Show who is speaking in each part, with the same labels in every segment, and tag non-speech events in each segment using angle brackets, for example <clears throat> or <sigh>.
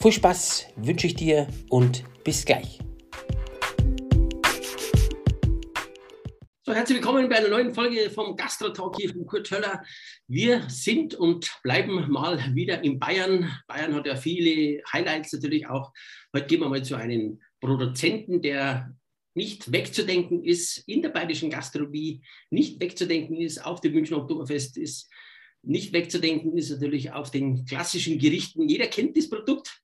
Speaker 1: Viel Spaß wünsche ich dir und bis gleich. So, herzlich willkommen bei einer neuen Folge vom Gastro Talk hier von Kurt Höller. Wir sind und bleiben mal wieder in Bayern. Bayern hat ja viele Highlights natürlich auch. Heute gehen wir mal zu einem Produzenten, der nicht wegzudenken ist in der bayerischen Gastronomie, nicht wegzudenken ist auf dem Münchner Oktoberfest, ist nicht wegzudenken ist natürlich auf den klassischen Gerichten. Jeder kennt das Produkt.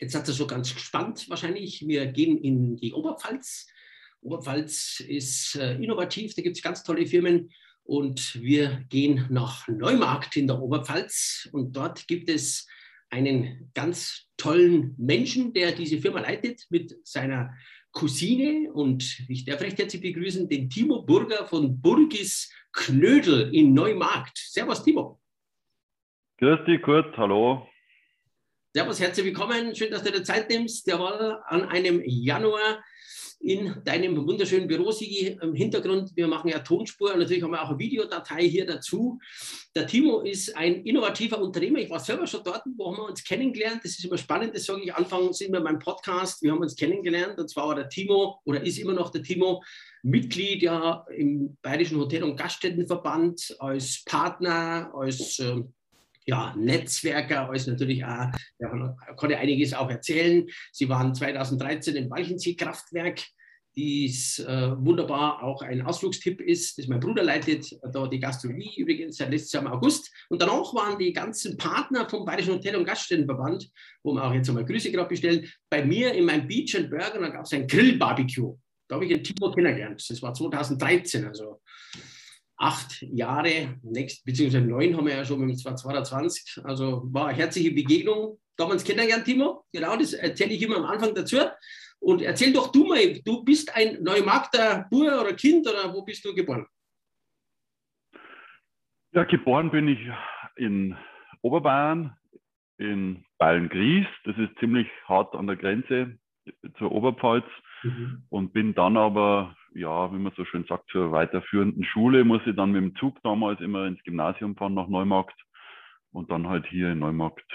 Speaker 1: Jetzt hat er schon ganz gespannt wahrscheinlich. Wir gehen in die Oberpfalz. Oberpfalz ist äh, innovativ, da gibt es ganz tolle Firmen. Und wir gehen nach Neumarkt in der Oberpfalz. Und dort gibt es einen ganz tollen Menschen, der diese Firma leitet mit seiner Cousine. Und ich darf recht herzlich begrüßen den Timo Burger von Burgis Knödel in Neumarkt. Servus, Timo.
Speaker 2: Grüß dich, Kurt. Hallo.
Speaker 1: Servus, herzlich willkommen. Schön, dass du dir Zeit nimmst. Der war an einem Januar in deinem wunderschönen Büro, Sigi, im Hintergrund. Wir machen ja Tonspur und natürlich haben wir auch eine Videodatei hier dazu. Der Timo ist ein innovativer Unternehmer. Ich war selber schon dort, wo haben wir uns kennengelernt. Das ist immer spannend, das sage ich. Anfangs sind wir beim Podcast. Wir haben uns kennengelernt und zwar war der Timo oder ist immer noch der Timo Mitglied ja im Bayerischen Hotel- und Gaststättenverband als Partner, als äh, ja, Netzwerker, als natürlich auch, ja, konnte einiges auch erzählen. Sie waren 2013 im Walchensee-Kraftwerk, dies äh, wunderbar auch ein Ausflugstipp ist, das mein Bruder leitet, da die Gastronomie übrigens seit letztes Jahr im August. Und danach waren die ganzen Partner vom Bayerischen Hotel- und Gaststättenverband, wo wir auch jetzt einmal Grüße gerade bestellen, bei mir in meinem Beach and Burger, da gab es ein Grill-Barbecue. Da habe ich den Timo kennengelernt. Das war 2013, also acht Jahre, nächst, beziehungsweise neun haben wir ja schon mit 2020. Also war eine herzliche Begegnung. Da haben wir uns kennengelernt, Timo. Genau, das erzähle ich immer am Anfang dazu. Und erzähl doch du mal, du bist ein Neumarkter Bur oder Kind oder wo bist du geboren?
Speaker 2: Ja, geboren bin ich in Oberbayern, in Bayern-Gries. Das ist ziemlich hart an der Grenze zur Oberpfalz. Mhm. Und bin dann aber ja, wie man so schön sagt, zur weiterführenden Schule muss ich dann mit dem Zug damals immer ins Gymnasium fahren nach Neumarkt und dann halt hier in Neumarkt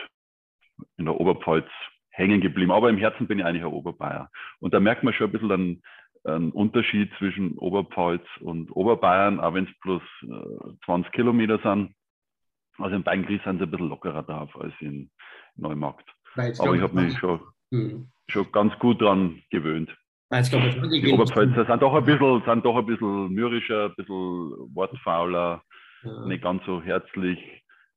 Speaker 2: in der Oberpfalz hängen geblieben. Aber im Herzen bin ich eigentlich ein Oberbayer. Und da merkt man schon ein bisschen einen, einen Unterschied zwischen Oberpfalz und Oberbayern, auch wenn es bloß äh, 20 Kilometer sind. Also in Beingries sind sie ein bisschen lockerer drauf als in Neumarkt. Aber ich habe mich schon, hm. schon ganz gut dran gewöhnt. Nein, glaube, die Oberpfälzer sind doch ein bisschen, sind doch ein bisschen mürrischer, ein bisschen wortfauler, ja. nicht ganz so herzlich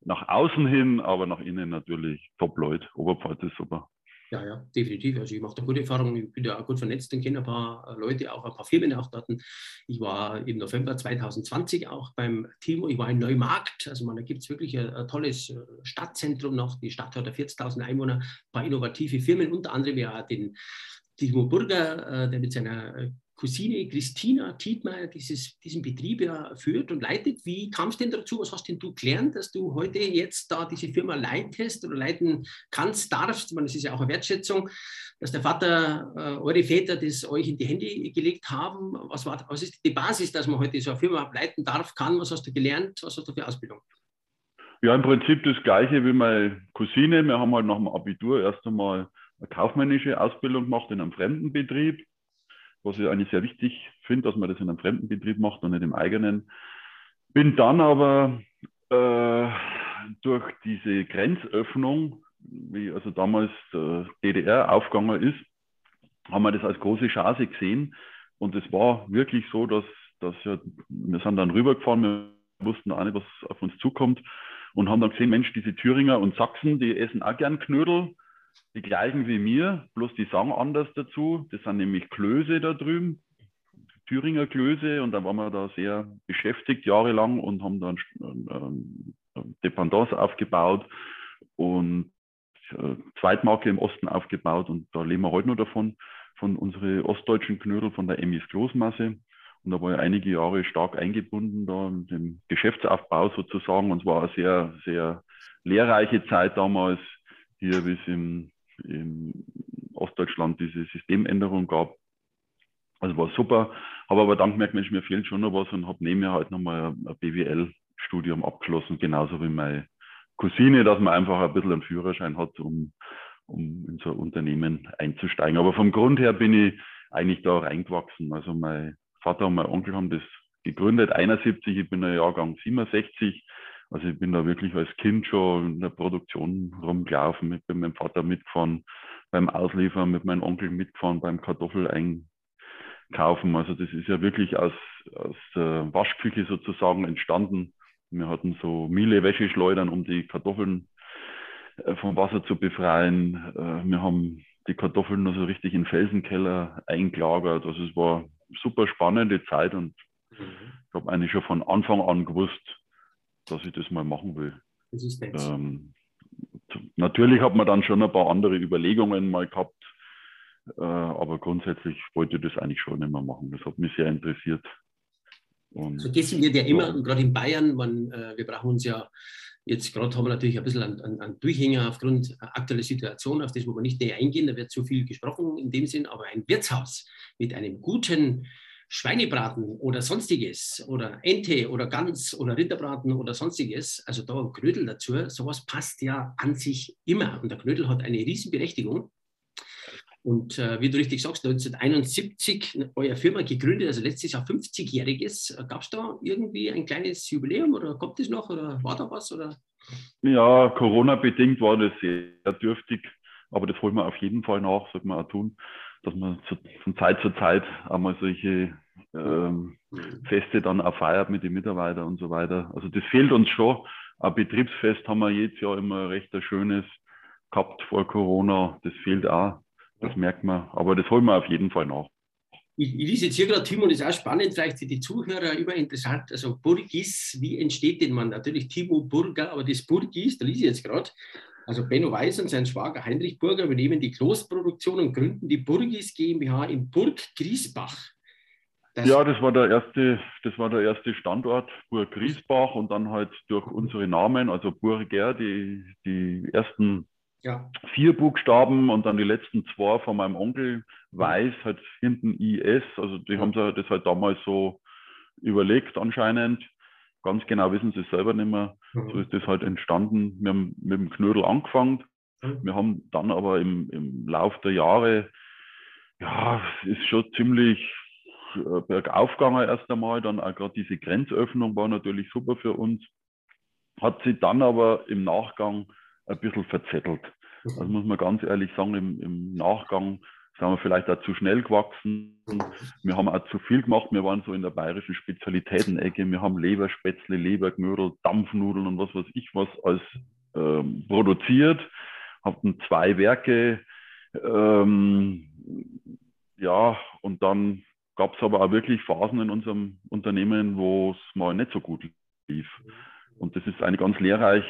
Speaker 2: nach außen hin, aber nach innen natürlich top Leute. Oberpfalz ist super.
Speaker 1: Ja, ja, definitiv. Also ich mache da gute Erfahrungen. Ich bin ja auch gut vernetzt und kenne ein paar Leute, auch ein paar Firmen auch dort. Ich war im November 2020 auch beim Timo. Ich war in Neumarkt. Also man, da gibt es wirklich ein, ein, tolles äh, Stadtzentrum noch. Die Stadt hat ja 40.000 Einwohner, ein paar innovative Firmen, unter anderem ja den Timo Burger, äh, der mit seiner äh, Cousine Christina Tietmeier dieses, diesen Betrieb ja führt und leitet. Wie kam es denn dazu? Was hast denn du gelernt, dass du heute jetzt da diese Firma leitest oder leiten kannst, darfst? Ich meine, das ist ja auch eine Wertschätzung, dass der Vater, äh, eure Väter das euch in die Hände gelegt haben. Was, war, was ist die Basis, dass man heute so eine Firma leiten darf, kann? Was hast du gelernt? Was hast du für Ausbildung?
Speaker 2: Ja, im Prinzip das Gleiche wie meine Cousine. Wir haben halt nach dem Abitur erst einmal eine kaufmännische Ausbildung gemacht in einem Fremdenbetrieb, was ich eigentlich sehr wichtig finde, dass man das in einem Fremdenbetrieb macht und nicht im eigenen. Bin dann aber äh, durch diese Grenzöffnung, wie also damals der DDR aufgegangen ist, haben wir das als große Chance gesehen. Und es war wirklich so, dass, dass ja, wir sind dann rübergefahren, wir wussten auch nicht, was auf uns zukommt und haben dann gesehen, Mensch, diese Thüringer und Sachsen, die essen auch gern Knödel die gleichen wie mir, bloß die sagen anders dazu. Das sind nämlich Klöße da drüben, Thüringer Klöße. Und da waren wir da sehr beschäftigt jahrelang und haben dann ähm, Dependance aufgebaut. Und äh, Zweitmarke im Osten aufgebaut und da leben wir heute noch davon, von unseren ostdeutschen Knödel, von der Emis Großmasse. Und da war ich einige Jahre stark eingebunden da in dem Geschäftsaufbau sozusagen. Und es war eine sehr, sehr lehrreiche Zeit damals, hier bis im, im Ostdeutschland diese Systemänderung gab. Also war super. Habe aber dann gemerkt, Mensch, mir fehlt schon noch was und habe neben mir halt nochmal ein BWL-Studium abgeschlossen, genauso wie meine Cousine, dass man einfach ein bisschen einen Führerschein hat, um, um in so ein Unternehmen einzusteigen. Aber vom Grund her bin ich eigentlich da reingewachsen. Also mein Vater und mein Onkel haben das gegründet, 71, ich bin der Jahrgang 67. Also ich bin da wirklich als Kind schon in der Produktion rumgelaufen, mit meinem Vater mitgefahren, beim Ausliefern, mit meinem Onkel mitgefahren, beim Kartoffel einkaufen. Also das ist ja wirklich aus, aus äh, Waschküche sozusagen entstanden. Wir hatten so Miele Wäscheschleudern, um die Kartoffeln äh, vom Wasser zu befreien. Äh, wir haben die Kartoffeln nur so richtig in Felsenkeller eingelagert. Also es war super spannende Zeit und mhm. ich habe eigentlich schon von Anfang an gewusst, dass ich das mal machen will. Das ist ähm, natürlich hat man dann schon ein paar andere Überlegungen mal gehabt, äh, aber grundsätzlich wollte ich das eigentlich schon immer machen. Das hat mich sehr interessiert.
Speaker 1: Und, Vergessen wir ja immer, ja. gerade in Bayern, man, äh, wir brauchen uns ja, jetzt gerade haben wir natürlich ein bisschen einen, einen Durchhänger aufgrund aktueller Situation, auf das wollen wir nicht näher eingehen, da wird zu viel gesprochen in dem Sinn, aber ein Wirtshaus mit einem guten Schweinebraten oder sonstiges oder Ente oder Gans oder Rinderbraten oder sonstiges, also da ein Knödel dazu, sowas passt ja an sich immer und der Knödel hat eine Riesenberechtigung. Und äh, wie du richtig sagst, 1971 eure Firma gegründet, also letztes Jahr 50-jähriges. Gab es da irgendwie ein kleines Jubiläum oder kommt das noch oder war da was? Oder?
Speaker 2: Ja, Corona-bedingt war das sehr dürftig, aber das holen wir auf jeden Fall nach, sollte man auch tun, dass man zu, von Zeit zu Zeit einmal solche ähm, Feste dann auch feiert mit den Mitarbeitern und so weiter. Also das fehlt uns schon. Ein Betriebsfest haben wir jedes Jahr immer recht ein schönes gehabt vor Corona. Das fehlt auch. Das merkt man, aber das holen wir auf jeden Fall nach.
Speaker 1: Ich, ich lese jetzt hier gerade, Timo, das ist auch spannend, vielleicht für die Zuhörer immer interessant. Also Burgis, wie entsteht denn man? Natürlich Timo Burger, aber das Burgis, da lese ich jetzt gerade. Also Benno Weiß und sein Schwager Heinrich Burger übernehmen die Kloßproduktion und gründen die Burgis GmbH in Burg Griesbach.
Speaker 2: Das ja, das war der erste, das war der erste Standort, Burg Griesbach und dann halt durch unsere Namen, also Burger, die, die ersten ja. Vier Buchstaben und dann die letzten zwei von meinem Onkel Weiß, halt hinten IS. Also die ja. haben das halt damals so überlegt anscheinend. Ganz genau wissen sie es selber nicht mehr. Mhm. So ist das halt entstanden. Wir haben mit dem Knödel angefangen. Mhm. Wir haben dann aber im, im Lauf der Jahre, ja, es ist schon ziemlich äh, bergauf gegangen erst einmal. Dann auch gerade diese Grenzöffnung war natürlich super für uns. Hat sich dann aber im Nachgang ein bisschen verzettelt. Also muss man ganz ehrlich sagen, im, im Nachgang sind wir vielleicht auch zu schnell gewachsen. Wir haben auch zu viel gemacht. Wir waren so in der bayerischen Spezialitätenecke. Wir haben Leberspätzle, Leberknödel, Dampfnudeln und was weiß ich was als ähm, produziert. Hatten zwei Werke. Ähm, ja, und dann gab es aber auch wirklich Phasen in unserem Unternehmen, wo es mal nicht so gut lief. Und das ist eigentlich ganz lehrreich,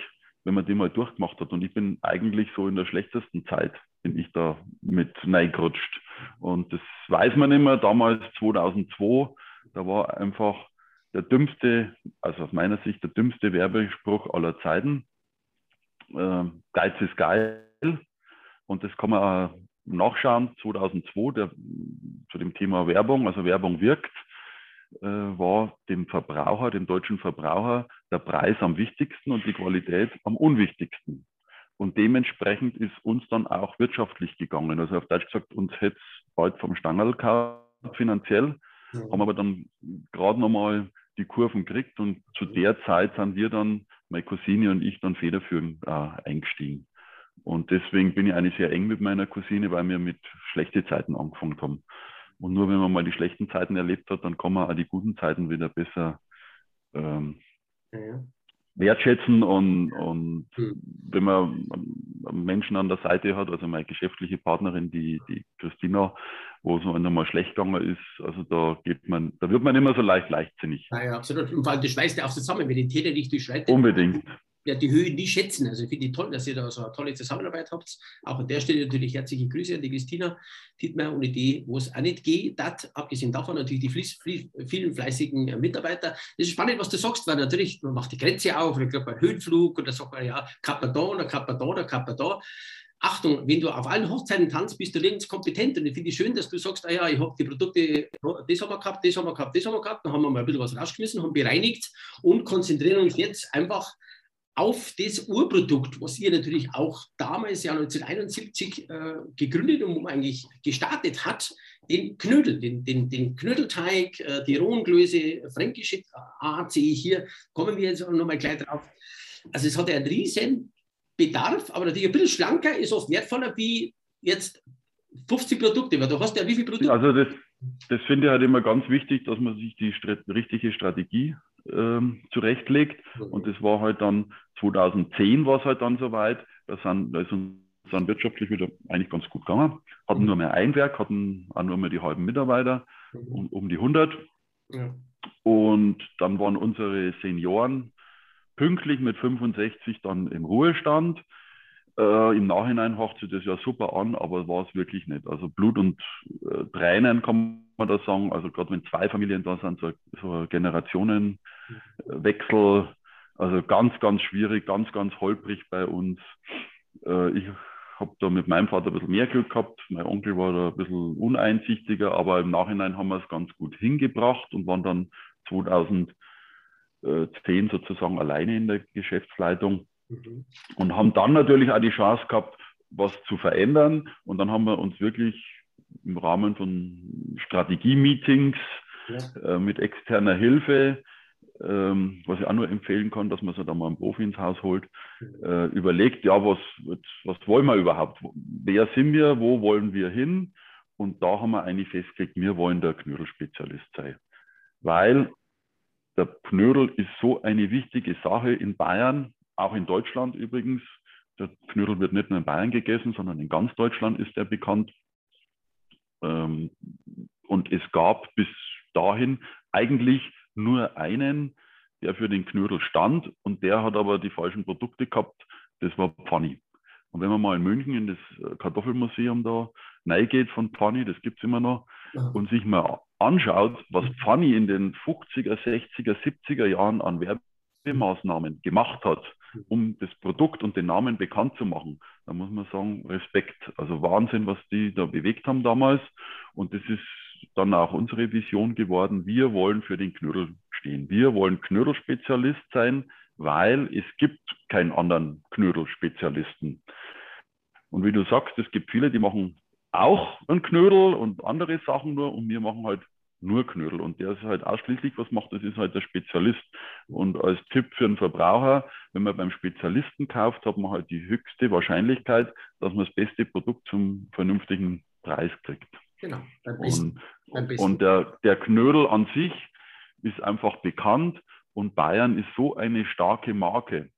Speaker 2: wenn man die mal durchgemacht hat. Und ich bin eigentlich so in der schlechtesten Zeit, bin ich da mit reingerutscht. Und das weiß man immer. Damals 2002, da war einfach der dümmste, also aus meiner Sicht der dümmste Werbespruch aller Zeiten. Äh, Geiz ist geil. Und das kann man auch nachschauen. 2002, der, zu dem Thema Werbung, also Werbung wirkt äh, war dem Verbraucher, dem deutschen Verbraucher, der Preis am wichtigsten und die Qualität am unwichtigsten. Und dementsprechend ist uns dann auch wirtschaftlich gegangen. Also auf Deutsch gesagt, uns hätte es bald vom Stangerl gehabt, finanziell, ja. haben aber dann gerade nochmal die Kurven gekriegt und zu der Zeit sind wir dann, meine Cousine und ich, dann federführend äh, eingestiegen. Und deswegen bin ich eigentlich sehr eng mit meiner Cousine, weil wir mit schlechten Zeiten angefangen haben. Und nur wenn man mal die schlechten Zeiten erlebt hat, dann kann man auch die guten Zeiten wieder besser ähm, ja. Wertschätzen. Und, und mhm. wenn man Menschen an der Seite hat, also meine geschäftliche Partnerin, die, die Christina, wo es einmal schlecht gegangen ist, also da geht man, da wird man immer so leicht leichtsinnig.
Speaker 1: Ja, ja absolut. Und vor allem, das schweißt ja auch zusammen, wenn die Täter nicht durchschreitet.
Speaker 2: Unbedingt.
Speaker 1: Werde die Höhe nie schätzen. Also ich finde es toll, dass ihr da so eine tolle Zusammenarbeit habt. Auch an der Stelle natürlich herzliche Grüße an die Christina Dietmar, ohne die, wo es auch nicht geht. Abgesehen davon natürlich die fleiß, vielen fleißigen äh, Mitarbeiter. Das ist spannend, was du sagst, weil natürlich, man macht die Grenze auf, ich glaube, Höhenflug oder sagt man, ja, Kappa da oder Kappa da oder Kappa da. Achtung, wenn du auf allen Hochzeiten tanzt, bist du nirgends kompetent. Und ich finde es schön, dass du sagst, ah ja, ich habe die Produkte, das haben wir gehabt, das haben wir gehabt, das haben wir gehabt. Dann haben wir mal ein bisschen was rausgeschmissen, haben bereinigt und konzentrieren uns jetzt einfach auf das Urprodukt, was ihr natürlich auch damals ja 1971 äh, gegründet und eigentlich gestartet hat, den Knödel, den, den, den Knödelteig, äh, die rohen Klöße, fränkische Art sehe ich hier, kommen wir jetzt nochmal gleich drauf. Also es hat einen riesen Bedarf, aber natürlich ein bisschen schlanker, ist oft wertvoller wie jetzt 50 Produkte, weil du hast ja wie viele Produkte?
Speaker 2: Also das, das finde ich halt immer ganz wichtig, dass man sich die richtige Strategie ähm, zurechtlegt. Und das war halt dann 2010 war es halt dann soweit. Da, sind, da ist uns dann wirtschaftlich wieder eigentlich ganz gut gegangen. Hatten mhm. nur mehr ein Werk, hatten auch nur mehr die halben Mitarbeiter, mhm. um, um die 100. Ja. Und dann waren unsere Senioren pünktlich mit 65 dann im Ruhestand. Äh, Im Nachhinein hört sich das ja super an, aber war es wirklich nicht. Also Blut und äh, Tränen kann man da sagen. Also gerade wenn zwei Familien da sind, so, so ein Generationenwechsel, also ganz, ganz schwierig, ganz, ganz holprig bei uns. Äh, ich habe da mit meinem Vater ein bisschen mehr Glück gehabt. Mein Onkel war da ein bisschen uneinsichtiger, aber im Nachhinein haben wir es ganz gut hingebracht und waren dann 2010 sozusagen alleine in der Geschäftsleitung. Mhm. Und haben dann natürlich auch die Chance gehabt, was zu verändern. Und dann haben wir uns wirklich im Rahmen von Strategie-Meetings ja. äh, mit externer Hilfe, ähm, was ich auch nur empfehlen kann, dass man sich da mal einen Profi ins Haus holt, äh, überlegt, ja, was, was wollen wir überhaupt? Wer sind wir? Wo wollen wir hin? Und da haben wir eigentlich festgelegt, wir wollen der Knödelspezialist sein. Weil der Knödel ist so eine wichtige Sache in Bayern, auch in Deutschland übrigens. Der Knödel wird nicht nur in Bayern gegessen, sondern in ganz Deutschland ist er bekannt. Ähm, und es gab bis dahin eigentlich nur einen, der für den Knödel stand und der hat aber die falschen Produkte gehabt. Das war Pfanni. Und wenn man mal in München in das äh, Kartoffelmuseum da reingeht von Pfanni, das gibt es immer noch, und sich mal anschaut, was Pfanni in den 50er, 60er, 70er Jahren an Werbe Werbemaßnahmen gemacht hat, um das Produkt und den Namen bekannt zu machen, da muss man sagen, Respekt. Also Wahnsinn, was die da bewegt haben damals. Und das ist dann auch unsere Vision geworden. Wir wollen für den Knödel stehen. Wir wollen Knödelspezialist sein, weil es gibt keinen anderen Knödelspezialisten. Und wie du sagst, es gibt viele, die machen auch einen Knödel und andere Sachen nur und wir machen halt nur Knödel. Und der ist halt ausschließlich was macht, das ist halt der Spezialist. Und als Tipp für einen Verbraucher, wenn man beim Spezialisten kauft, hat man halt die höchste Wahrscheinlichkeit, dass man das beste Produkt zum vernünftigen Preis kriegt. Genau. Und, und der, der Knödel an sich ist einfach bekannt und Bayern ist so eine starke Marke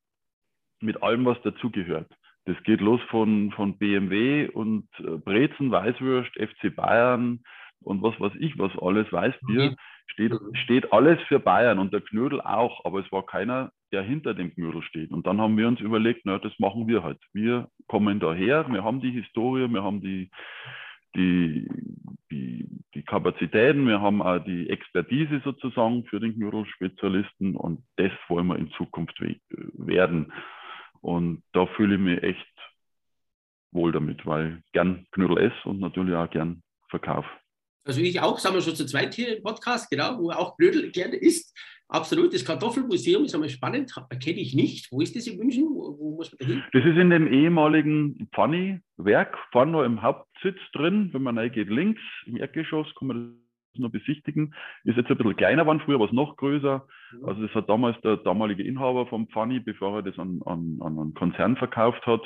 Speaker 2: mit allem, was dazugehört. Das geht los von, von BMW und äh, Brezen, Weißwürst, FC Bayern, und was weiß ich, was alles, Weißbier, steht, steht alles für Bayern und der Knödel auch, aber es war keiner, der hinter dem Knödel steht. Und dann haben wir uns überlegt, na, das machen wir halt. Wir kommen daher, wir haben die Historie, wir haben die, die, die, die Kapazitäten, wir haben auch die Expertise sozusagen für den Knödelspezialisten und das wollen wir in Zukunft werden. Und da fühle ich mich echt wohl damit, weil gern Knödel esse und natürlich auch gern verkaufe.
Speaker 1: Also ich auch, sagen wir schon zu zweit hier im Podcast, genau, wo auch Blödel gerne ist. Absolut, das Kartoffelmuseum ist einmal spannend, kenne ich nicht. Wo ist das in München? Wo, wo muss man da hin?
Speaker 2: Das ist in dem ehemaligen Pfanni-Werk, vorne im Hauptsitz drin. Wenn man reingeht, links im Erdgeschoss kann man das noch besichtigen. Ist jetzt ein bisschen kleiner geworden, früher war es noch größer. Also das hat damals der damalige Inhaber vom Pfanni, bevor er das an, an, an einen Konzern verkauft hat.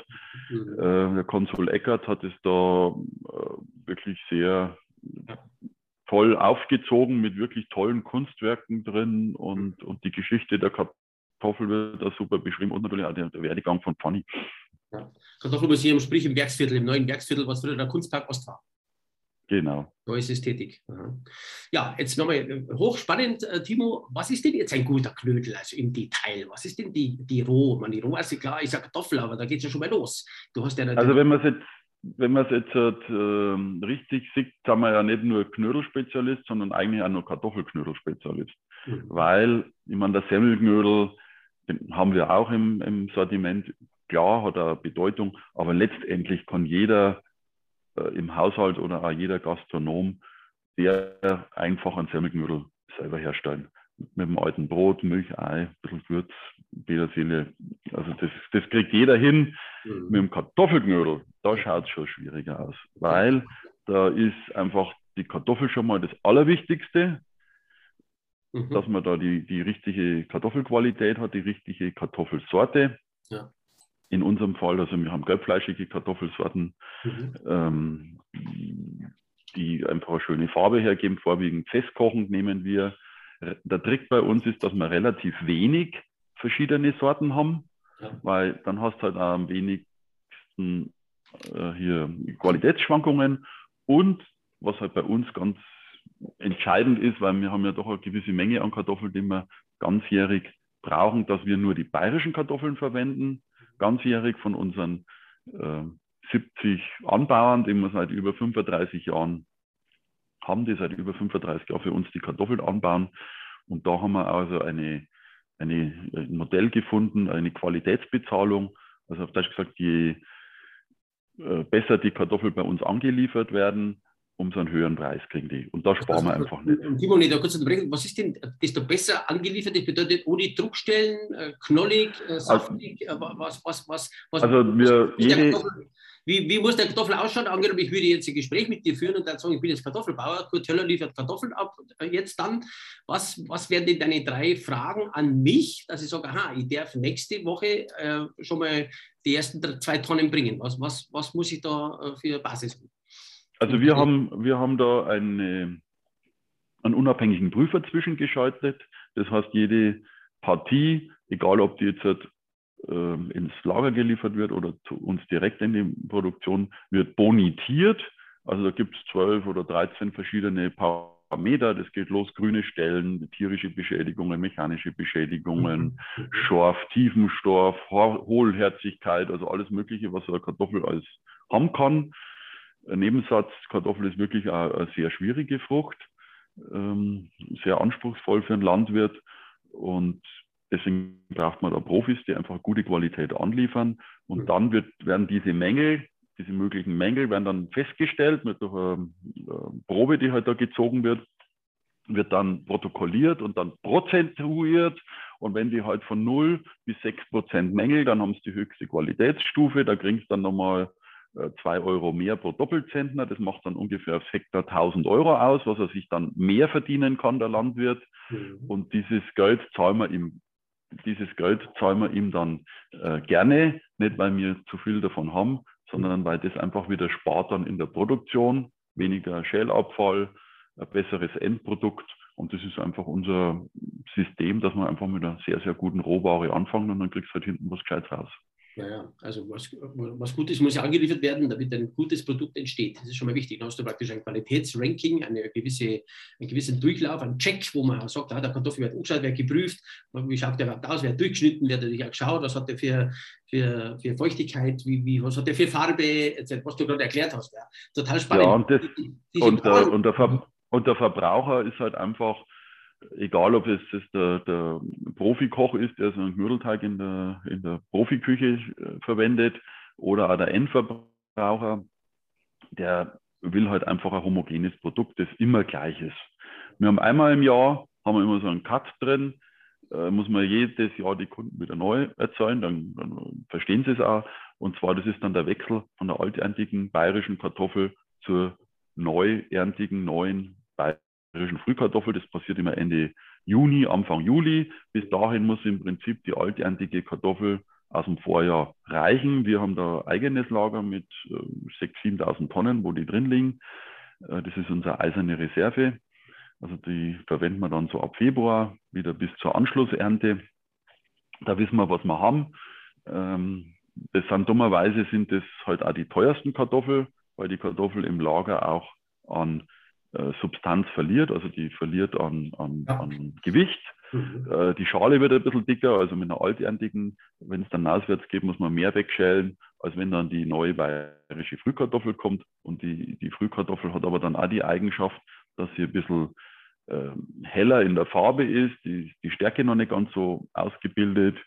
Speaker 2: Mhm. Äh, der Konsul Eckert hat es da äh, wirklich sehr toll aufgezogen mit wirklich tollen Kunstwerken drin und, und die Geschichte der Kartoffel wird da super beschrieben und natürlich auch der, der Werdegang von Fanny.
Speaker 1: Ja. Kartoffelmuseum, sprich im Werksviertel, im neuen Werksviertel, was früher der Kunstpark Ost war.
Speaker 2: Genau.
Speaker 1: Da ist es tätig. Aha. Ja, jetzt nochmal äh, hochspannend, äh, Timo. Was ist denn jetzt ein guter Knödel, also im Detail? Was ist denn die, die Roh? Man, die Roh ist ja klar, ist ja Kartoffel, aber da geht es ja schon mal los.
Speaker 2: Du hast ja also wenn man es jetzt wenn man es jetzt äh, richtig sieht, sind wir ja nicht nur Knödelspezialist, sondern eigentlich auch nur Kartoffelknödelspezialist. Mhm. Weil, ich meine, der Semmelknödel, den haben wir auch im, im Sortiment, klar, hat er Bedeutung, aber letztendlich kann jeder äh, im Haushalt oder auch jeder Gastronom sehr einfach einen Semmelknödel selber herstellen. Mit dem alten Brot, Milch, Ei, ein bisschen Gewürz, Petersilie. Also das, das kriegt jeder hin. Mhm. Mit dem Kartoffelknödel, da schaut es schon schwieriger aus, weil da ist einfach die Kartoffel schon mal das Allerwichtigste, mhm. dass man da die, die richtige Kartoffelqualität hat, die richtige Kartoffelsorte. Ja in unserem Fall, also wir haben gelbfleischige Kartoffelsorten, mhm. ähm, die einfach eine schöne Farbe hergeben, vorwiegend festkochend nehmen wir. Der Trick bei uns ist, dass wir relativ wenig verschiedene Sorten haben, ja. weil dann hast du halt am wenigsten äh, hier Qualitätsschwankungen und was halt bei uns ganz entscheidend ist, weil wir haben ja doch eine gewisse Menge an Kartoffeln, die wir ganzjährig brauchen, dass wir nur die bayerischen Kartoffeln verwenden ganzjährig von unseren äh, 70 Anbauern, die wir seit über 35 Jahren haben, die seit über 35 Jahren für uns die Kartoffeln anbauen. Und da haben wir also eine, eine, ein Modell gefunden, eine Qualitätsbezahlung. Also auf Deutsch gesagt, je äh, besser die Kartoffeln bei uns angeliefert werden, umso einen höheren Preis kriegen die. Und da sparen wir einfach nicht.
Speaker 1: Timo, da kurz unterbrechen. Was ist denn, desto besser angeliefert? Das bedeutet ohne Druckstellen, äh, knollig, äh, also saftig, also, was, was, was, was,
Speaker 2: Also wir, jede,
Speaker 1: wie, wie muss der Kartoffel ausschauen? Angenommen, ich würde jetzt ein Gespräch mit dir führen und dann sagen, ich bin jetzt Kartoffelbauer, Kurt Höller liefert Kartoffeln ab. Jetzt dann, was, was wären denn deine drei Fragen an mich, dass ich sage, aha, ich darf nächste Woche äh, schon mal die ersten zwei Tonnen bringen. Was, was, was muss ich da äh, für Basis haben?
Speaker 2: Also wir haben, wir haben da eine, einen unabhängigen Prüfer zwischengeschaltet. Das heißt, jede Partie, egal ob die jetzt ins Lager geliefert wird oder zu uns direkt in die Produktion, wird bonitiert. Also da gibt es zwölf oder dreizehn verschiedene Parameter. Das geht los, grüne Stellen, tierische Beschädigungen, mechanische Beschädigungen, mhm. Schorf, Tiefenstorf, Hohlherzigkeit, also alles Mögliche, was eine Kartoffel alles haben kann. Nebensatz, Kartoffel ist wirklich eine, eine sehr schwierige Frucht, ähm, sehr anspruchsvoll für einen Landwirt und deswegen braucht man da Profis, die einfach gute Qualität anliefern und mhm. dann wird, werden diese Mängel, diese möglichen Mängel werden dann festgestellt mit einer Probe, die halt da gezogen wird, wird dann protokolliert und dann prozentuiert und wenn die halt von 0 bis 6 Prozent Mängel, dann haben sie die höchste Qualitätsstufe, da kriegst du dann nochmal äh, zwei Euro mehr pro Doppelzentner. Das macht dann ungefähr aufs Hektar 1000 Euro aus, was er sich dann mehr verdienen kann, der Landwirt. Mhm. Und dieses Geld zahlen wir ihm, dieses Geld zahlen wir ihm dann äh, gerne, nicht weil wir zu viel davon haben, sondern weil das einfach wieder spart dann in der Produktion, weniger Schälabfall, ein besseres Endprodukt. Und das ist einfach unser System, dass wir einfach mit einer sehr, sehr guten Rohware anfangen und dann kriegst du halt hinten was Gescheites raus.
Speaker 1: Naja, also was, was Gutes muss ja angeliefert werden, damit ein gutes Produkt entsteht. Das ist schon mal wichtig. Dann hast du praktisch ein Qualitätsranking, eine gewisse, einen gewissen Durchlauf, einen Check, wo man sagt, ah, der Kartoffel wird angeschaut, wird geprüft, wie schaut der überhaupt aus, wird durchgeschnitten, wird natürlich auch geschaut, was hat der für, für, für Feuchtigkeit, wie, wie, was hat der für Farbe, was du gerade erklärt hast. Ja. Total spannend.
Speaker 2: Ja, und, das, der, und, der und der Verbraucher ist halt einfach egal ob es der, der Profikoch ist, der so einen Knödelteig in der, in der Profiküche äh, verwendet, oder auch der Endverbraucher, der will halt einfach ein homogenes Produkt, das immer gleich ist. Wir haben einmal im Jahr, haben wir immer so einen Cut drin, äh, muss man jedes Jahr die Kunden wieder neu erzählen, dann, dann verstehen sie es auch. Und zwar, das ist dann der Wechsel von der alterntigen bayerischen Kartoffel zur neuerntigen neuen bayerischen bayerischen Frühkartoffel. Das passiert immer Ende Juni, Anfang Juli. Bis dahin muss im Prinzip die alterntige Kartoffel aus dem Vorjahr reichen. Wir haben da eigenes Lager mit äh, 6.000, 7.000 Tonnen, wo die drin liegen. Äh, das ist unsere eiserne Reserve. Also die verwenden wir dann so ab Februar wieder bis zur Anschlussernte. Da wissen wir, was wir haben. Ähm, das sind dummerweise sind das halt auch die teuersten Kartoffeln, weil die Kartoffel im Lager auch an äh, Substanz verliert, also die verliert an, an, ja. an Gewicht. Mhm. Äh, die Schale wird ein bisschen dicker, also mit einer alterntigen, wenn es dann auswärts geht, muss man mehr wegschälen, als wenn dann die neue bayerische Frühkartoffel kommt. Und die, die Frühkartoffel hat aber dann auch die Eigenschaft, dass sie ein bisschen äh, heller in der Farbe ist, die, die Stärke noch nicht ganz so ausgebildet,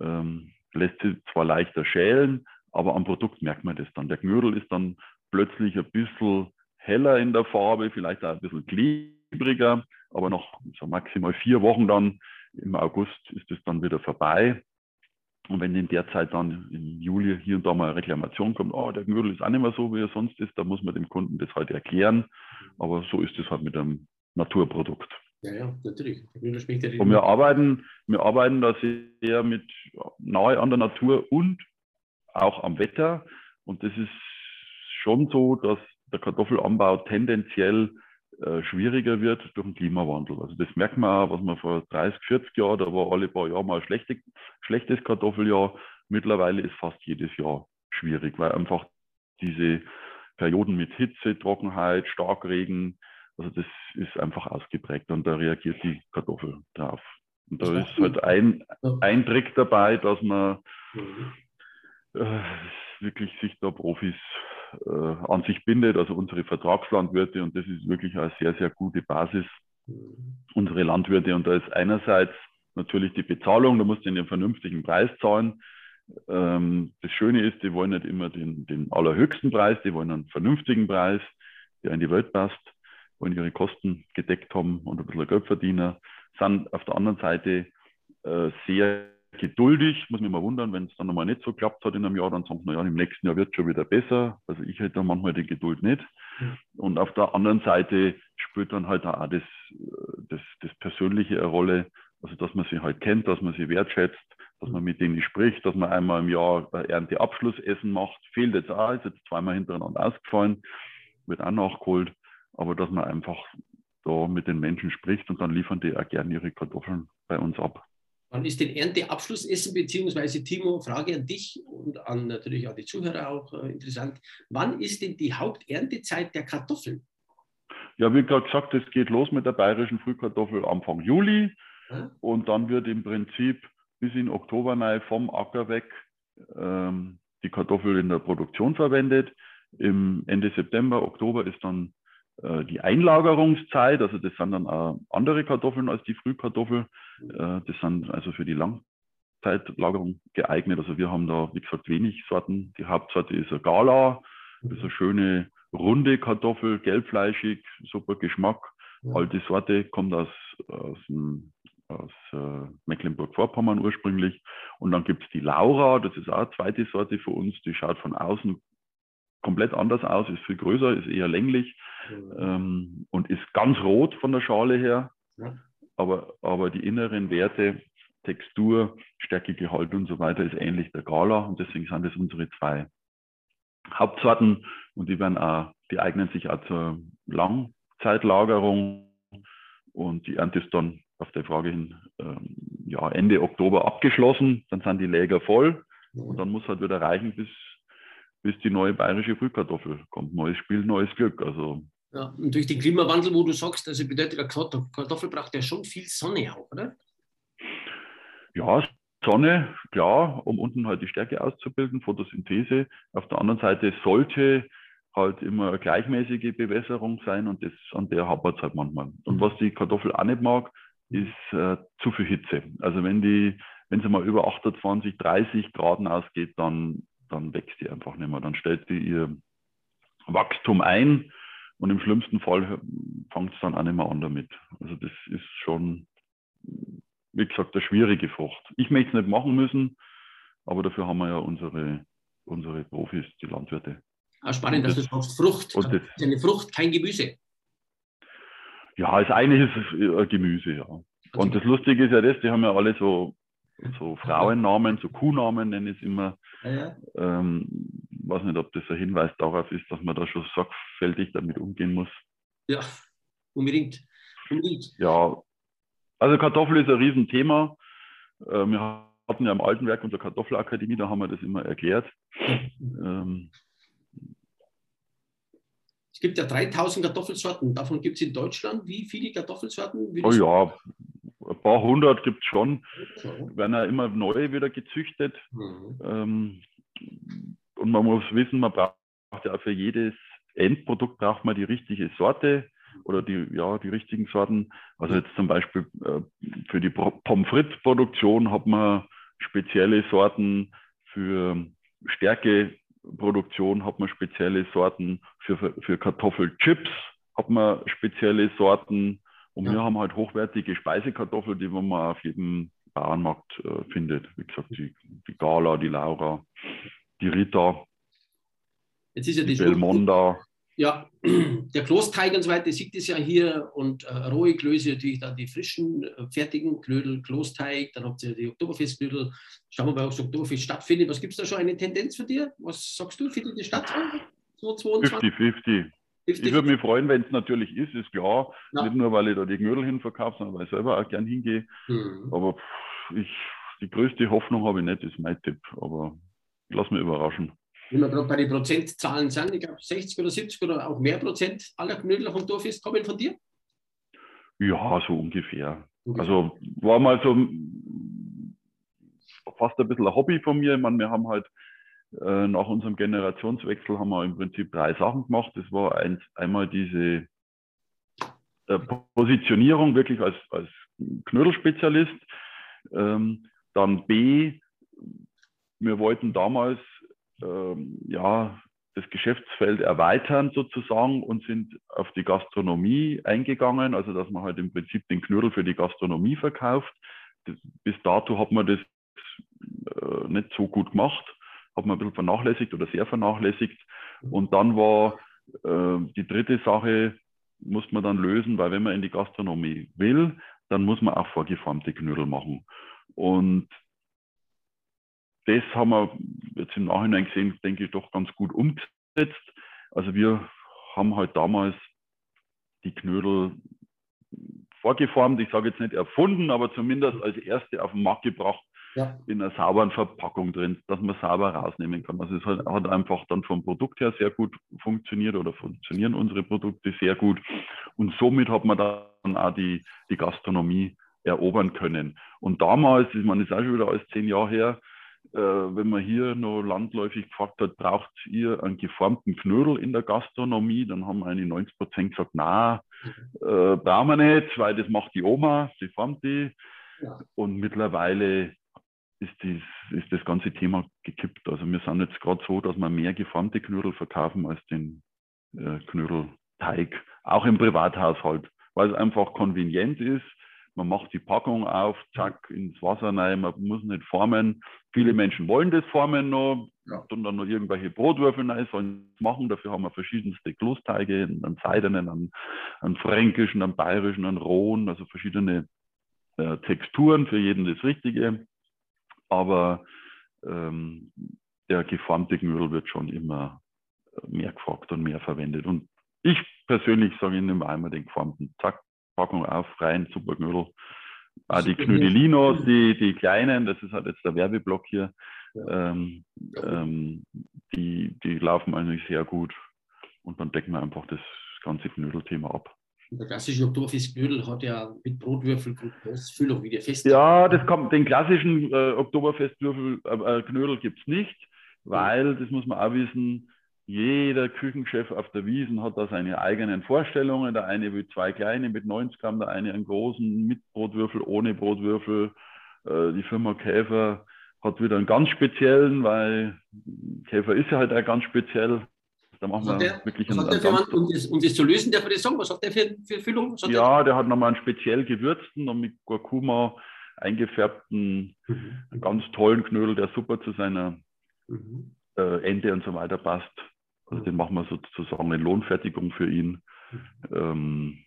Speaker 2: ähm, lässt sich zwar leichter schälen, aber am Produkt merkt man das dann. Der Knödel ist dann plötzlich ein bisschen heller in der Farbe, vielleicht auch ein bisschen klebriger, aber noch so maximal vier Wochen dann im August ist es dann wieder vorbei. Und wenn in der Zeit dann im Juli hier und da mal eine Reklamation kommt, oh, der Knödel ist auch nicht mehr so, wie er sonst ist, dann muss man dem Kunden das halt erklären. Aber so ist es halt mit einem Naturprodukt.
Speaker 1: Ja, ja, natürlich.
Speaker 2: Und wir arbeiten, wir arbeiten da sehr mit nahe an der Natur und auch am Wetter. Und das ist schon so, dass der Kartoffelanbau tendenziell äh, schwieriger wird durch den Klimawandel. Also das merkt man auch, was man vor 30, 40 Jahren, da war alle paar Jahre mal ein schlechte, schlechtes Kartoffeljahr. Mittlerweile ist fast jedes Jahr schwierig, weil einfach diese Perioden mit Hitze, Trockenheit, Starkregen, also das ist einfach ausgeprägt und da reagiert die Kartoffel drauf. Und da ist halt ein, ein Trick dabei, dass man mhm. äh, wirklich sich da Profis äh, an sich bindet, also unsere Vertragslandwirte. Und das ist wirklich eine sehr, sehr gute Basis, mhm. unsere Landwirte. Und da ist einerseits natürlich die Bezahlung, da musst du einen vernünftigen Preis zahlen. Ähm, das Schöne ist, die wollen nicht immer den, den allerhöchsten Preis, die wollen einen vernünftigen Preis, der in die Welt passt, wollen ihre Kosten gedeckt haben und ein bisschen Geldverdiener, sind auf der anderen Seite äh, sehr geduldig, muss mich mal wundern, wenn es dann nochmal nicht so klappt hat in einem Jahr, dann sagen sie, naja, im nächsten Jahr wird es schon wieder besser. Also ich hätte dann manchmal die Geduld nicht. Und auf der anderen Seite spielt dann halt auch das, das, das Persönliche eine Rolle, also dass man sie halt kennt, dass man sie wertschätzt, dass man mit denen spricht, dass man einmal im Jahr ein Ernteabschlussessen macht. Fehlt jetzt auch, ist jetzt zweimal hintereinander ausgefallen, wird auch nachgeholt, aber dass man einfach da mit den Menschen spricht und dann liefern die auch gerne ihre Kartoffeln bei uns ab.
Speaker 1: Wann ist denn Ernteabschlussessen, beziehungsweise Timo, Frage an dich und an natürlich auch die Zuhörer auch äh, interessant. Wann ist denn die Haupterntezeit der Kartoffeln?
Speaker 2: Ja, wie gerade gesagt, es geht los mit der bayerischen Frühkartoffel Anfang Juli ja. und dann wird im Prinzip bis in Oktober rein vom Acker weg ähm, die Kartoffel in der Produktion verwendet. Im Ende September, Oktober ist dann äh, die Einlagerungszeit, also das sind dann auch andere Kartoffeln als die Frühkartoffel. Äh, das sind also für die Langzeitlagerung geeignet. Also wir haben da, wie gesagt, wenig Sorten. Die Hauptsorte ist eine Gala, das ist eine schöne runde Kartoffel, gelbfleischig, super Geschmack. Alte Sorte kommt aus, aus, aus äh, Mecklenburg-Vorpommern ursprünglich. Und dann gibt es die Laura, das ist auch eine zweite Sorte für uns, die schaut von außen komplett anders aus, ist viel größer, ist eher länglich ähm, und ist ganz rot von der Schale her. Ja. Aber, aber die inneren Werte, Textur, Stärkegehalt und so weiter ist ähnlich der Gala und deswegen sind das unsere zwei Hauptsorten und die werden auch, die eignen sich auch zur Langzeitlagerung und die Ernte ist dann auf der Frage hin ähm, ja, Ende Oktober abgeschlossen, dann sind die Läger voll und dann muss halt wieder reichen bis bis die neue bayerische Frühkartoffel kommt. Neues Spiel, neues Glück. Also
Speaker 1: ja, und durch den Klimawandel, wo du sagst, also bedeutet, der Kartoffel braucht ja schon viel Sonne auch, oder?
Speaker 2: Ja, Sonne, klar, um unten halt die Stärke auszubilden, Photosynthese. Auf der anderen Seite sollte halt immer eine gleichmäßige Bewässerung sein und das an der hapert es halt manchmal. Und mhm. was die Kartoffel auch nicht mag, ist äh, zu viel Hitze. Also wenn die, wenn sie mal über 28, 30 Grad ausgeht, dann dann wächst die einfach nicht mehr. Dann stellt die ihr Wachstum ein und im schlimmsten Fall fängt es dann auch nicht mehr an damit. Also das ist schon, wie gesagt, eine schwierige Frucht. Ich möchte es nicht machen müssen, aber dafür haben wir ja unsere, unsere Profis, die Landwirte.
Speaker 1: Ah, spannend, das, dass du sagst Frucht. Und das, ist eine Frucht, kein Gemüse.
Speaker 2: Ja, das eine ist Gemüse, ja. Und das Lustige ist ja das, die haben ja alle so so Frauennamen, so Kuhnamen nenne ich es immer. Ja, ja. Ähm, weiß nicht, ob das ein Hinweis darauf ist, dass man da schon sorgfältig damit umgehen muss.
Speaker 1: Ja, unbedingt. unbedingt.
Speaker 2: Ja, also Kartoffel ist ein Riesenthema. Äh, wir hatten ja im alten Werk unsere Kartoffelakademie, da haben wir das immer erklärt. Ähm,
Speaker 1: Es gibt ja 3000 Kartoffelsorten. Davon gibt es in Deutschland wie viele Kartoffelsorten?
Speaker 2: Oh ja, ein paar hundert gibt es schon. Okay. Werden ja immer neue wieder gezüchtet. Mhm. Ähm, und man muss wissen, man braucht ja für jedes Endprodukt braucht man die richtige Sorte oder die, ja, die richtigen Sorten. Also jetzt zum Beispiel äh, für die Pommes frites Produktion hat man spezielle Sorten, für Stärkeproduktion hat man spezielle Sorten, für, für Kartoffelchips hat man spezielle Sorten und ja. wir haben halt hochwertige Speisekartoffeln, die man auf jedem Bauernmarkt äh, findet. Wie gesagt, die, die Gala, die Laura, die Rita,
Speaker 1: Jetzt ist ja die, die Belmonda. Ja, <clears throat> der Klosteig und so weiter, sieht es ja hier und äh, rohe Klöße natürlich dann die frischen, äh, fertigen Knödel, Klosteig, dann habt ihr die Oktoberfestknödel. Schauen wir mal, ob das Oktoberfest stattfindet. Was gibt es da schon eine Tendenz für dir? Was sagst du, findet die statt?
Speaker 2: 50-50. Ich würde mich freuen, wenn es natürlich ist, ist klar. Ja. Nicht nur, weil ich da die Knödel hinverkaufe, sondern weil ich selber auch gern hingehe. Mhm. Aber ich, die größte Hoffnung habe ich nicht, ist mein Tipp. Aber lass mich überraschen
Speaker 1: wenn wir gerade bei den Prozentzahlen sind, ich glaube 60 oder 70 oder auch mehr Prozent aller Knödel vom Dorfest kommen von dir?
Speaker 2: Ja, so ungefähr. Okay. Also war mal so fast ein bisschen ein Hobby von mir. Ich meine, wir haben halt äh, nach unserem Generationswechsel haben wir im Prinzip drei Sachen gemacht. Das war eins, einmal diese äh, Positionierung wirklich als, als Knödelspezialist. Ähm, dann B, wir wollten damals ähm, ja, das Geschäftsfeld erweitern sozusagen und sind auf die Gastronomie eingegangen, also dass man halt im Prinzip den Knödel für die Gastronomie verkauft. Bis dato hat man das äh, nicht so gut gemacht, hat man ein bisschen vernachlässigt oder sehr vernachlässigt. Und dann war äh, die dritte Sache, muss man dann lösen, weil wenn man in die Gastronomie will, dann muss man auch vorgeformte Knödel machen. Und das haben wir jetzt im Nachhinein gesehen, denke ich, doch ganz gut umgesetzt. Also wir haben halt damals die Knödel vorgeformt, ich sage jetzt nicht erfunden, aber zumindest als erste auf den Markt gebracht, ja. in einer sauberen Verpackung drin, dass man sauber rausnehmen kann. Also es hat, hat, einfach dann vom Produkt her sehr gut funktioniert oder funktionieren unsere Produkte sehr gut. Und somit hat man dann auch die, die Gastronomie erobern können. Und damals, ich meine, das ist auch schon wieder alles zehn Jahre her, wenn man hier noch landläufig gefragt hat, braucht ihr einen geformten Knödel in der Gastronomie? Dann haben eigentlich 90 Prozent gesagt, na, äh, brauchen wir nicht, weil das macht die Oma, sie formt die. Ja. Und mittlerweile ist, dies, ist das ganze Thema gekippt. Also wir sind jetzt gerade so, dass wir mehr geformte Knödel verkaufen als den äh, Knödelteig, auch im Privathaushalt, weil es einfach konvenient ist man macht die Packung auf, zack, ins Wasser rein, man muss nicht formen. Viele Menschen wollen das formen noch, ja. tun dann noch irgendwelche Brotwürfel rein, sollen es machen. Dafür haben wir verschiedenste Klosteige, einen seidenen, einen, einen fränkischen, einen bayerischen, einen rohen, also verschiedene äh, Texturen, für jeden das Richtige. Aber ähm, der geformte Knödel wird schon immer mehr gefragt und mehr verwendet. Und ich persönlich sage Ihnen immer einmal den geformten, zack, Packung auf, rein, super Knödel. Ah, die Knödelinos, die, die kleinen, das ist halt jetzt der Werbeblock hier, ähm, ähm, die, die laufen eigentlich sehr gut. Und dann decken wir einfach das ganze Knödelthema ab.
Speaker 1: Der klassische Oktoberfestknödel hat ja mit Brotwürfel Füllung wie der Fest.
Speaker 2: Ja, das kommt, den klassischen äh, Oktoberfestwürfel äh, Knödel gibt es nicht, weil, das muss man auch wissen, jeder Küchenchef auf der Wiesen hat da seine eigenen Vorstellungen. Der eine will zwei kleine mit 90 Gramm, der eine einen großen mit Brotwürfel, ohne Brotwürfel. Äh, die Firma Käfer hat wieder einen ganz speziellen, weil Käfer ist ja halt auch ganz speziell.
Speaker 1: Da machen wir der, wirklich einen, einen ganz, um, das, um das zu lösen, der für das sagen, was hat der für, für Füllung?
Speaker 2: ja, der? der hat nochmal einen speziell gewürzten und mit Kurkuma eingefärbten, mhm. ganz tollen Knödel, der super zu seiner mhm. äh, Ende und so weiter passt. Also den machen wir sozusagen eine Lohnfertigung für ihn. Ähm,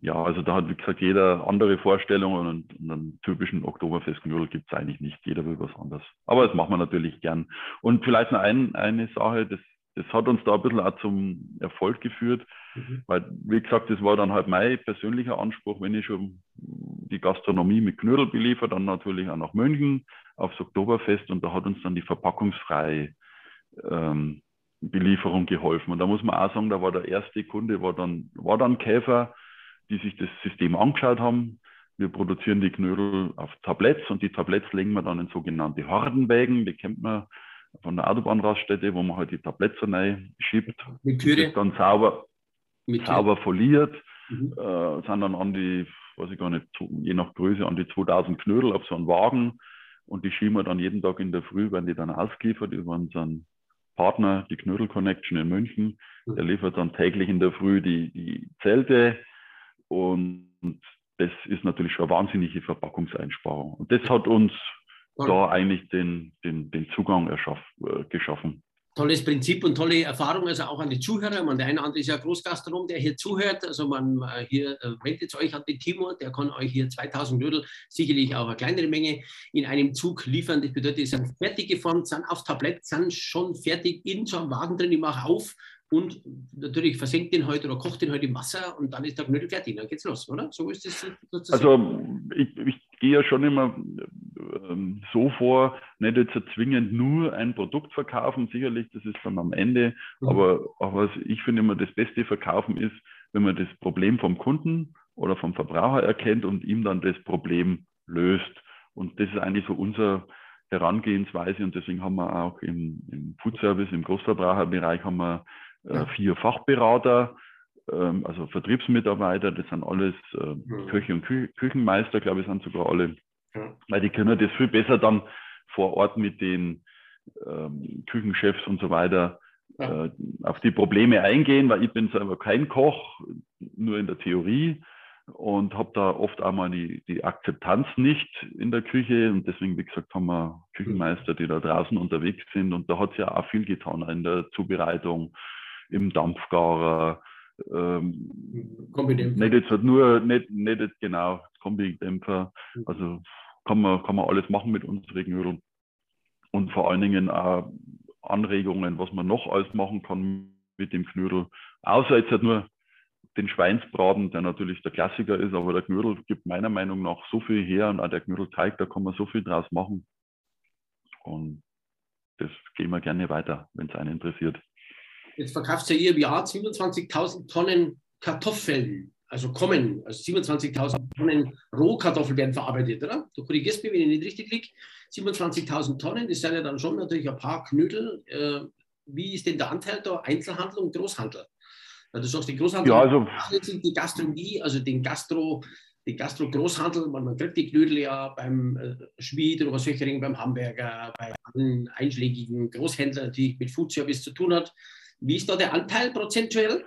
Speaker 2: ja, also da hat, wie gesagt, jeder andere Vorstellungen und, und einen typischen Oktoberfestknödel gibt es eigentlich nicht. Jeder will was anderes. Aber das machen wir natürlich gern. Und vielleicht noch ein, eine Sache, das, das hat uns da ein bisschen auch zum Erfolg geführt, mhm. weil, wie gesagt, das war dann halt mein persönlicher Anspruch, wenn ich schon die Gastronomie mit Knödel beliefere, dann natürlich auch nach München aufs Oktoberfest und da hat uns dann die verpackungsfrei ähm, Belieferung geholfen. Und da muss man auch sagen, da war der erste Kunde, war dann, war dann Käfer, die sich das System angeschaut haben. Wir produzieren die Knödel auf Tabletts und die Tabletts legen wir dann in sogenannte Hardenwägen. Die kennt man von der Autobahnraststätte, wo man halt die Tabletts schiebt.
Speaker 1: Mit Türe.
Speaker 2: Dann sauber, sauber foliert. Mhm. Äh, sind dann an die, weiß ich gar nicht, je nach Größe, an die 2000 Knödel auf so einen Wagen. Und die schieben wir dann jeden Tag in der Früh, werden die dann ausgeliefert über unseren Partner, die Knödel Connection in München. Mhm. Der liefert dann täglich in der Früh die, die Zelte. Und das ist natürlich schon eine wahnsinnige Verpackungseinsparung. Und das hat uns da eigentlich den, den, den Zugang erschaff, äh, geschaffen
Speaker 1: tolles Prinzip und tolle Erfahrung, also auch an die Zuhörer. Man, der eine oder andere ist ja Großgastronom, der hier zuhört. Also man äh, hier äh, wendet euch an den Timo, der kann euch hier 2000 Nudel, sicherlich auch eine kleinere Menge in einem Zug liefern. Das bedeutet, die sind fertig geformt, sind aufs Tablett, sind schon fertig in so einem Wagen drin. Ich mache auf und natürlich versenkt den heute oder kocht den heute im Wasser und dann ist der Knödel fertig. Dann geht's los, oder? So ist es
Speaker 2: sozusagen. Also ich, ich gehe ja schon immer ähm, so vor, nicht jetzt zwingend nur ein Produkt verkaufen, sicherlich, das ist dann am Ende, mhm. aber, aber ich finde immer, das beste Verkaufen ist, wenn man das Problem vom Kunden oder vom Verbraucher erkennt und ihm dann das Problem löst. Und das ist eigentlich so unser Herangehensweise und deswegen haben wir auch im, im Food Service, im Großverbraucherbereich haben wir äh, vier Fachberater, ähm, also Vertriebsmitarbeiter, das sind alles äh, Köche und Kü Küchenmeister, glaube ich, sind sogar alle, ja. weil die können das viel besser dann vor Ort mit den ähm, Küchenchefs und so weiter ja. äh, auf die Probleme eingehen, weil ich bin selber kein Koch, nur in der Theorie und habe da oft auch mal die, die Akzeptanz nicht in der Küche und deswegen, wie gesagt, haben wir Küchenmeister, die da draußen unterwegs sind und da hat es ja auch viel getan in der Zubereitung, im Dampfgarer. Ähm, Nicht jetzt halt nur, nicht, nicht jetzt genau, Kombi-Dämpfer. Mhm. Also kann man, kann man alles machen mit unseren Knödeln. Und vor allen Dingen auch Anregungen, was man noch alles machen kann mit dem Knödel. Außer jetzt halt nur den Schweinsbraten, der natürlich der Klassiker ist, aber der Knödel gibt meiner Meinung nach so viel her und auch der Knödelteig, da kann man so viel draus machen. Und das gehen wir gerne weiter, wenn es einen interessiert.
Speaker 1: Jetzt verkauft ihr im Jahr 27.000 Tonnen Kartoffeln, also kommen, also 27.000 Tonnen Rohkartoffeln werden verarbeitet, oder? Du korrigierst mich, wenn ich nicht richtig liege. 27.000 Tonnen, das sind ja dann schon natürlich ein paar Knödel. Äh, wie ist denn der Anteil da Einzelhandel und Großhandel? Du sagst, die Großhandel
Speaker 2: ja, also,
Speaker 1: die Gastronomie, also den Gastro, den Gastro-Großhandel, man, man kriegt die Knödel ja beim äh, Schmied oder Söchering, beim Hamburger, bei allen einschlägigen Großhändlern, die mit Foodservice zu tun hat. Wie ist da der Anteil prozentuell?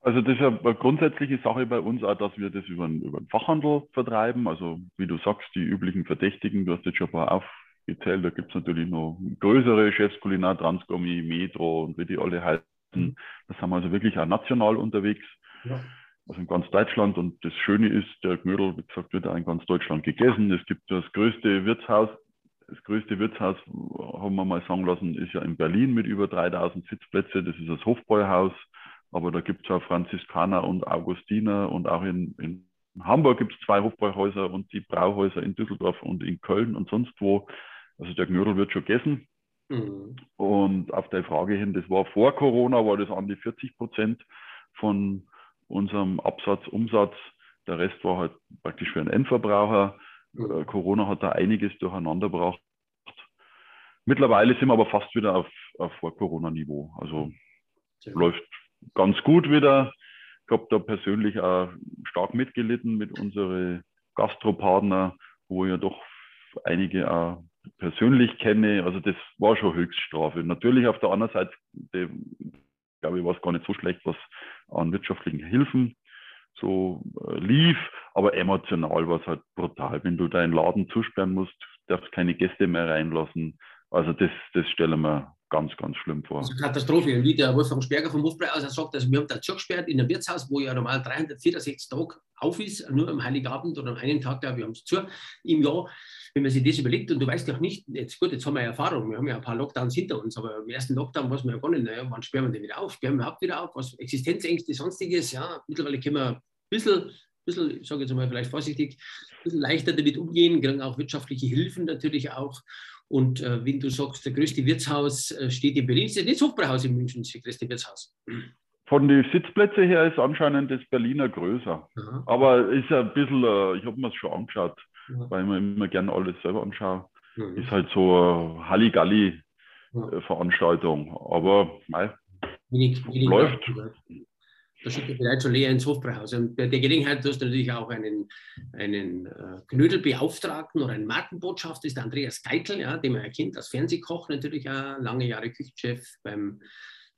Speaker 2: Also das ist ja eine grundsätzliche Sache bei uns auch, dass wir das über den, über den Fachhandel vertreiben. Also wie du sagst, die üblichen Verdächtigen, du hast jetzt schon ein paar aufgezählt, da gibt es natürlich noch größere Chefs, Kulinar, Transgomi, Metro und wie die alle heißen. Das haben wir also wirklich auch national unterwegs. Ja. Also in ganz Deutschland. Und das Schöne ist, der Knödel, wie gesagt, wird auch in ganz Deutschland gegessen. Es gibt das größte Wirtshaus das größte Wirtshaus, haben wir mal sagen lassen, ist ja in Berlin mit über 3000 Sitzplätze. Das ist das Hofbräuhaus. Aber da gibt es auch Franziskaner und Augustiner und auch in, in Hamburg gibt es zwei Hofbräuhäuser und die Brauhäuser in Düsseldorf und in Köln und sonst wo. Also der Knödel wird schon gegessen. Mhm. Und auf der Frage hin, das war vor Corona, war das an die 40 Prozent von unserem Absatz, Umsatz. Der Rest war halt praktisch für einen Endverbraucher. Corona hat da einiges durcheinander gebracht. Mittlerweile sind wir aber fast wieder auf, auf Vor-Corona-Niveau. Also ja. läuft ganz gut wieder. Ich habe da persönlich auch stark mitgelitten mit unseren Gastropartner, wo ich ja doch einige auch persönlich kenne. Also das war schon Höchststrafe. Natürlich auf der anderen Seite, glaube ich, war es gar nicht so schlecht, was an wirtschaftlichen Hilfen so äh, lief, aber emotional war es halt brutal. Wenn du deinen Laden zusperren musst, darfst keine Gäste mehr reinlassen. Also das, das stellen wir ganz, ganz schlimm vor.
Speaker 1: Also Katastrophe. Wie der Wolfgang Sperger vom Hofbräu aus sagt, also wir haben da zugesperrt in einem Wirtshaus, wo ja normal 364 Tage auf ist, nur am Heiligabend oder an einem Tag, glaube ich, haben sie zu im Jahr. Wenn man sich das überlegt und du weißt ja auch nicht, jetzt gut, jetzt haben wir Erfahrung, wir haben ja ein paar Lockdowns hinter uns, aber im ersten Lockdown weiß man ja gar nicht, naja, wann sperren wir den wieder auf? Sperren wir überhaupt wieder auf? Was Existenzängste, sonstiges, ja, mittlerweile können wir bisschen, bisschen ich sage jetzt mal vielleicht vorsichtig, ein bisschen leichter damit umgehen, kriegen auch wirtschaftliche Hilfen natürlich auch. Und äh, wenn du sagst, der größte Wirtshaus äh, steht in Berlin, ist das nicht das Hofbräuhaus in München, das größte Wirtshaus.
Speaker 2: Von den Sitzplätzen her ist anscheinend das Berliner größer. Aha. Aber ist ja ein bisschen, äh, ich habe mir es schon angeschaut, ja. weil ich mir immer gerne alles selber anschaue. Mhm. Ist halt so eine Halligalli-Veranstaltung. Ja. Aber mei, wenig, wenig läuft.
Speaker 1: Da vielleicht schon leer ins Hofbräuhaus. Und bei der Gelegenheit hast du natürlich auch einen, einen äh, Knödelbeauftragten oder einen Markenbotschafter, ist der Andreas Geitel, ja, den man erkennt als Fernsehkoch, natürlich auch lange Jahre Küchenchef beim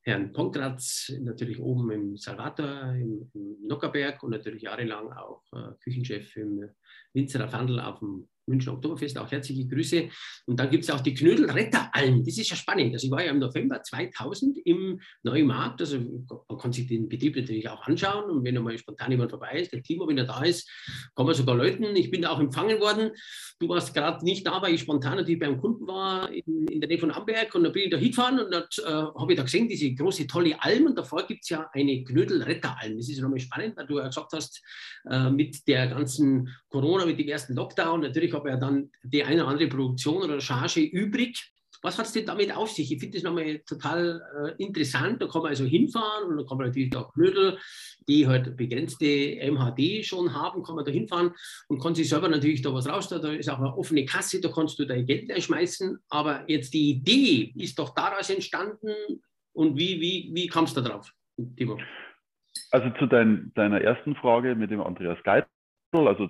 Speaker 1: Herrn Ponkratz, natürlich oben im Salvator, im, im Nockerberg und natürlich jahrelang auch äh, Küchenchef im Winzerer Fandel auf dem München Oktoberfest, auch herzliche Grüße. Und dann gibt es auch die Knödelretteralm. Das ist ja spannend. Also ich war ja im November 2000 im Neuen Markt. Also man kann sich den Betrieb natürlich auch anschauen. Und wenn einmal spontan jemand vorbei ist, der Klima, wenn er da ist, kann man sogar läuten. Ich bin da auch empfangen worden. Du warst gerade nicht da, weil ich spontan natürlich beim Kunden war in, in der Nähe von Amberg. Und da bin ich da hingefahren und äh, habe ich da gesehen, diese große, tolle Alm. Und davor gibt es ja eine Knödelretteralm. Das ist nochmal spannend, weil du ja gesagt hast, äh, mit der ganzen Corona, mit dem ersten Lockdown, natürlich habe ja dann die eine oder andere Produktion oder Charge übrig. Was hat es denn damit auf sich? Ich finde das nochmal total äh, interessant. Da kann man also hinfahren und da kann man natürlich auch Knödel, die halt begrenzte MHD schon haben, kann man da hinfahren und kann sich selber natürlich da was raus. Da ist auch eine offene Kasse, da kannst du dein Geld einschmeißen. Aber jetzt die Idee ist doch daraus entstanden. Und wie, wie, wie kam es da drauf,
Speaker 2: Timo? Also zu dein, deiner ersten Frage mit dem Andreas Geit also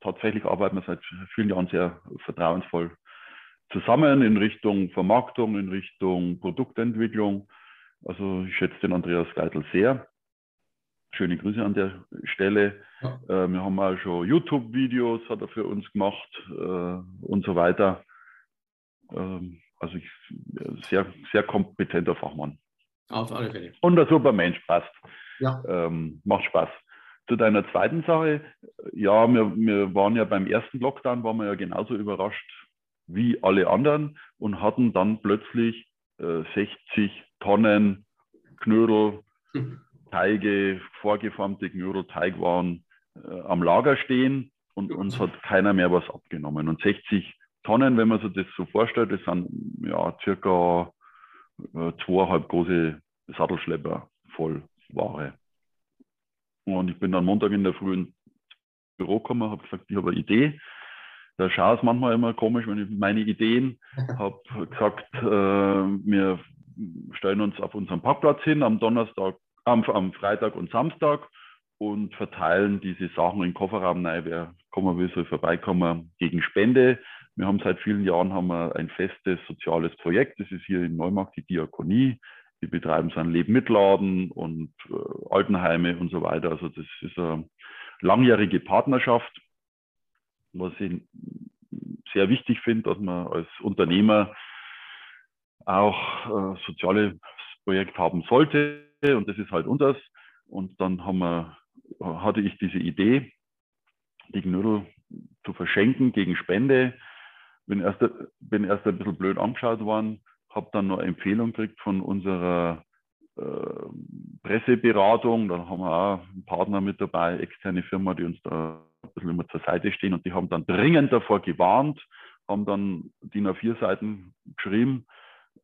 Speaker 2: tatsächlich arbeiten wir seit vielen Jahren sehr vertrauensvoll zusammen in Richtung Vermarktung, in Richtung Produktentwicklung. Also ich schätze den Andreas Geitel sehr. Schöne Grüße an der Stelle. Ja. Äh, wir haben auch schon YouTube-Videos, hat er für uns gemacht äh, und so weiter. Ähm, also ich, sehr, sehr kompetenter Fachmann.
Speaker 1: Auf alle Fälle.
Speaker 2: Und ein super Mensch, passt. Ja. Ähm, macht Spaß. Zu deiner zweiten Sache, ja, wir, wir waren ja beim ersten Lockdown, waren wir ja genauso überrascht wie alle anderen und hatten dann plötzlich äh, 60 Tonnen Knödel, <laughs> Teige, vorgeformte Knödel, Teigwaren äh, am Lager stehen und uns hat keiner mehr was abgenommen. Und 60 Tonnen, wenn man sich das so vorstellt, das sind ja circa äh, zweieinhalb große Sattelschlepper voll Ware. Und ich bin dann Montag in der Früh ins Büro gekommen, habe gesagt, ich habe eine Idee. Da schaut es manchmal immer komisch, wenn ich meine Ideen <laughs> habe gesagt, äh, wir stellen uns auf unserem Parkplatz hin am Donnerstag, am, am Freitag und Samstag und verteilen diese Sachen in den Kofferraum rein. Wer kommen will, soll vorbeikommen gegen Spende. Wir haben seit vielen Jahren haben wir ein festes soziales Projekt. Das ist hier in Neumarkt die Diakonie. Die betreiben so einen Lebmitladen und äh, Altenheime und so weiter. Also das ist eine langjährige Partnerschaft, was ich sehr wichtig finde, dass man als Unternehmer auch äh, soziales Projekt haben sollte. Und das ist halt unseres. Und dann wir, hatte ich diese Idee, die Knödel zu verschenken gegen Spende. Bin erst, bin erst ein bisschen blöd angeschaut worden, habe dann noch Empfehlung gekriegt von unserer äh, Presseberatung. Da haben wir auch einen Partner mit dabei, externe Firma, die uns da ein bisschen immer zur Seite stehen. Und die haben dann dringend davor gewarnt, haben dann DIN A4 Seiten geschrieben,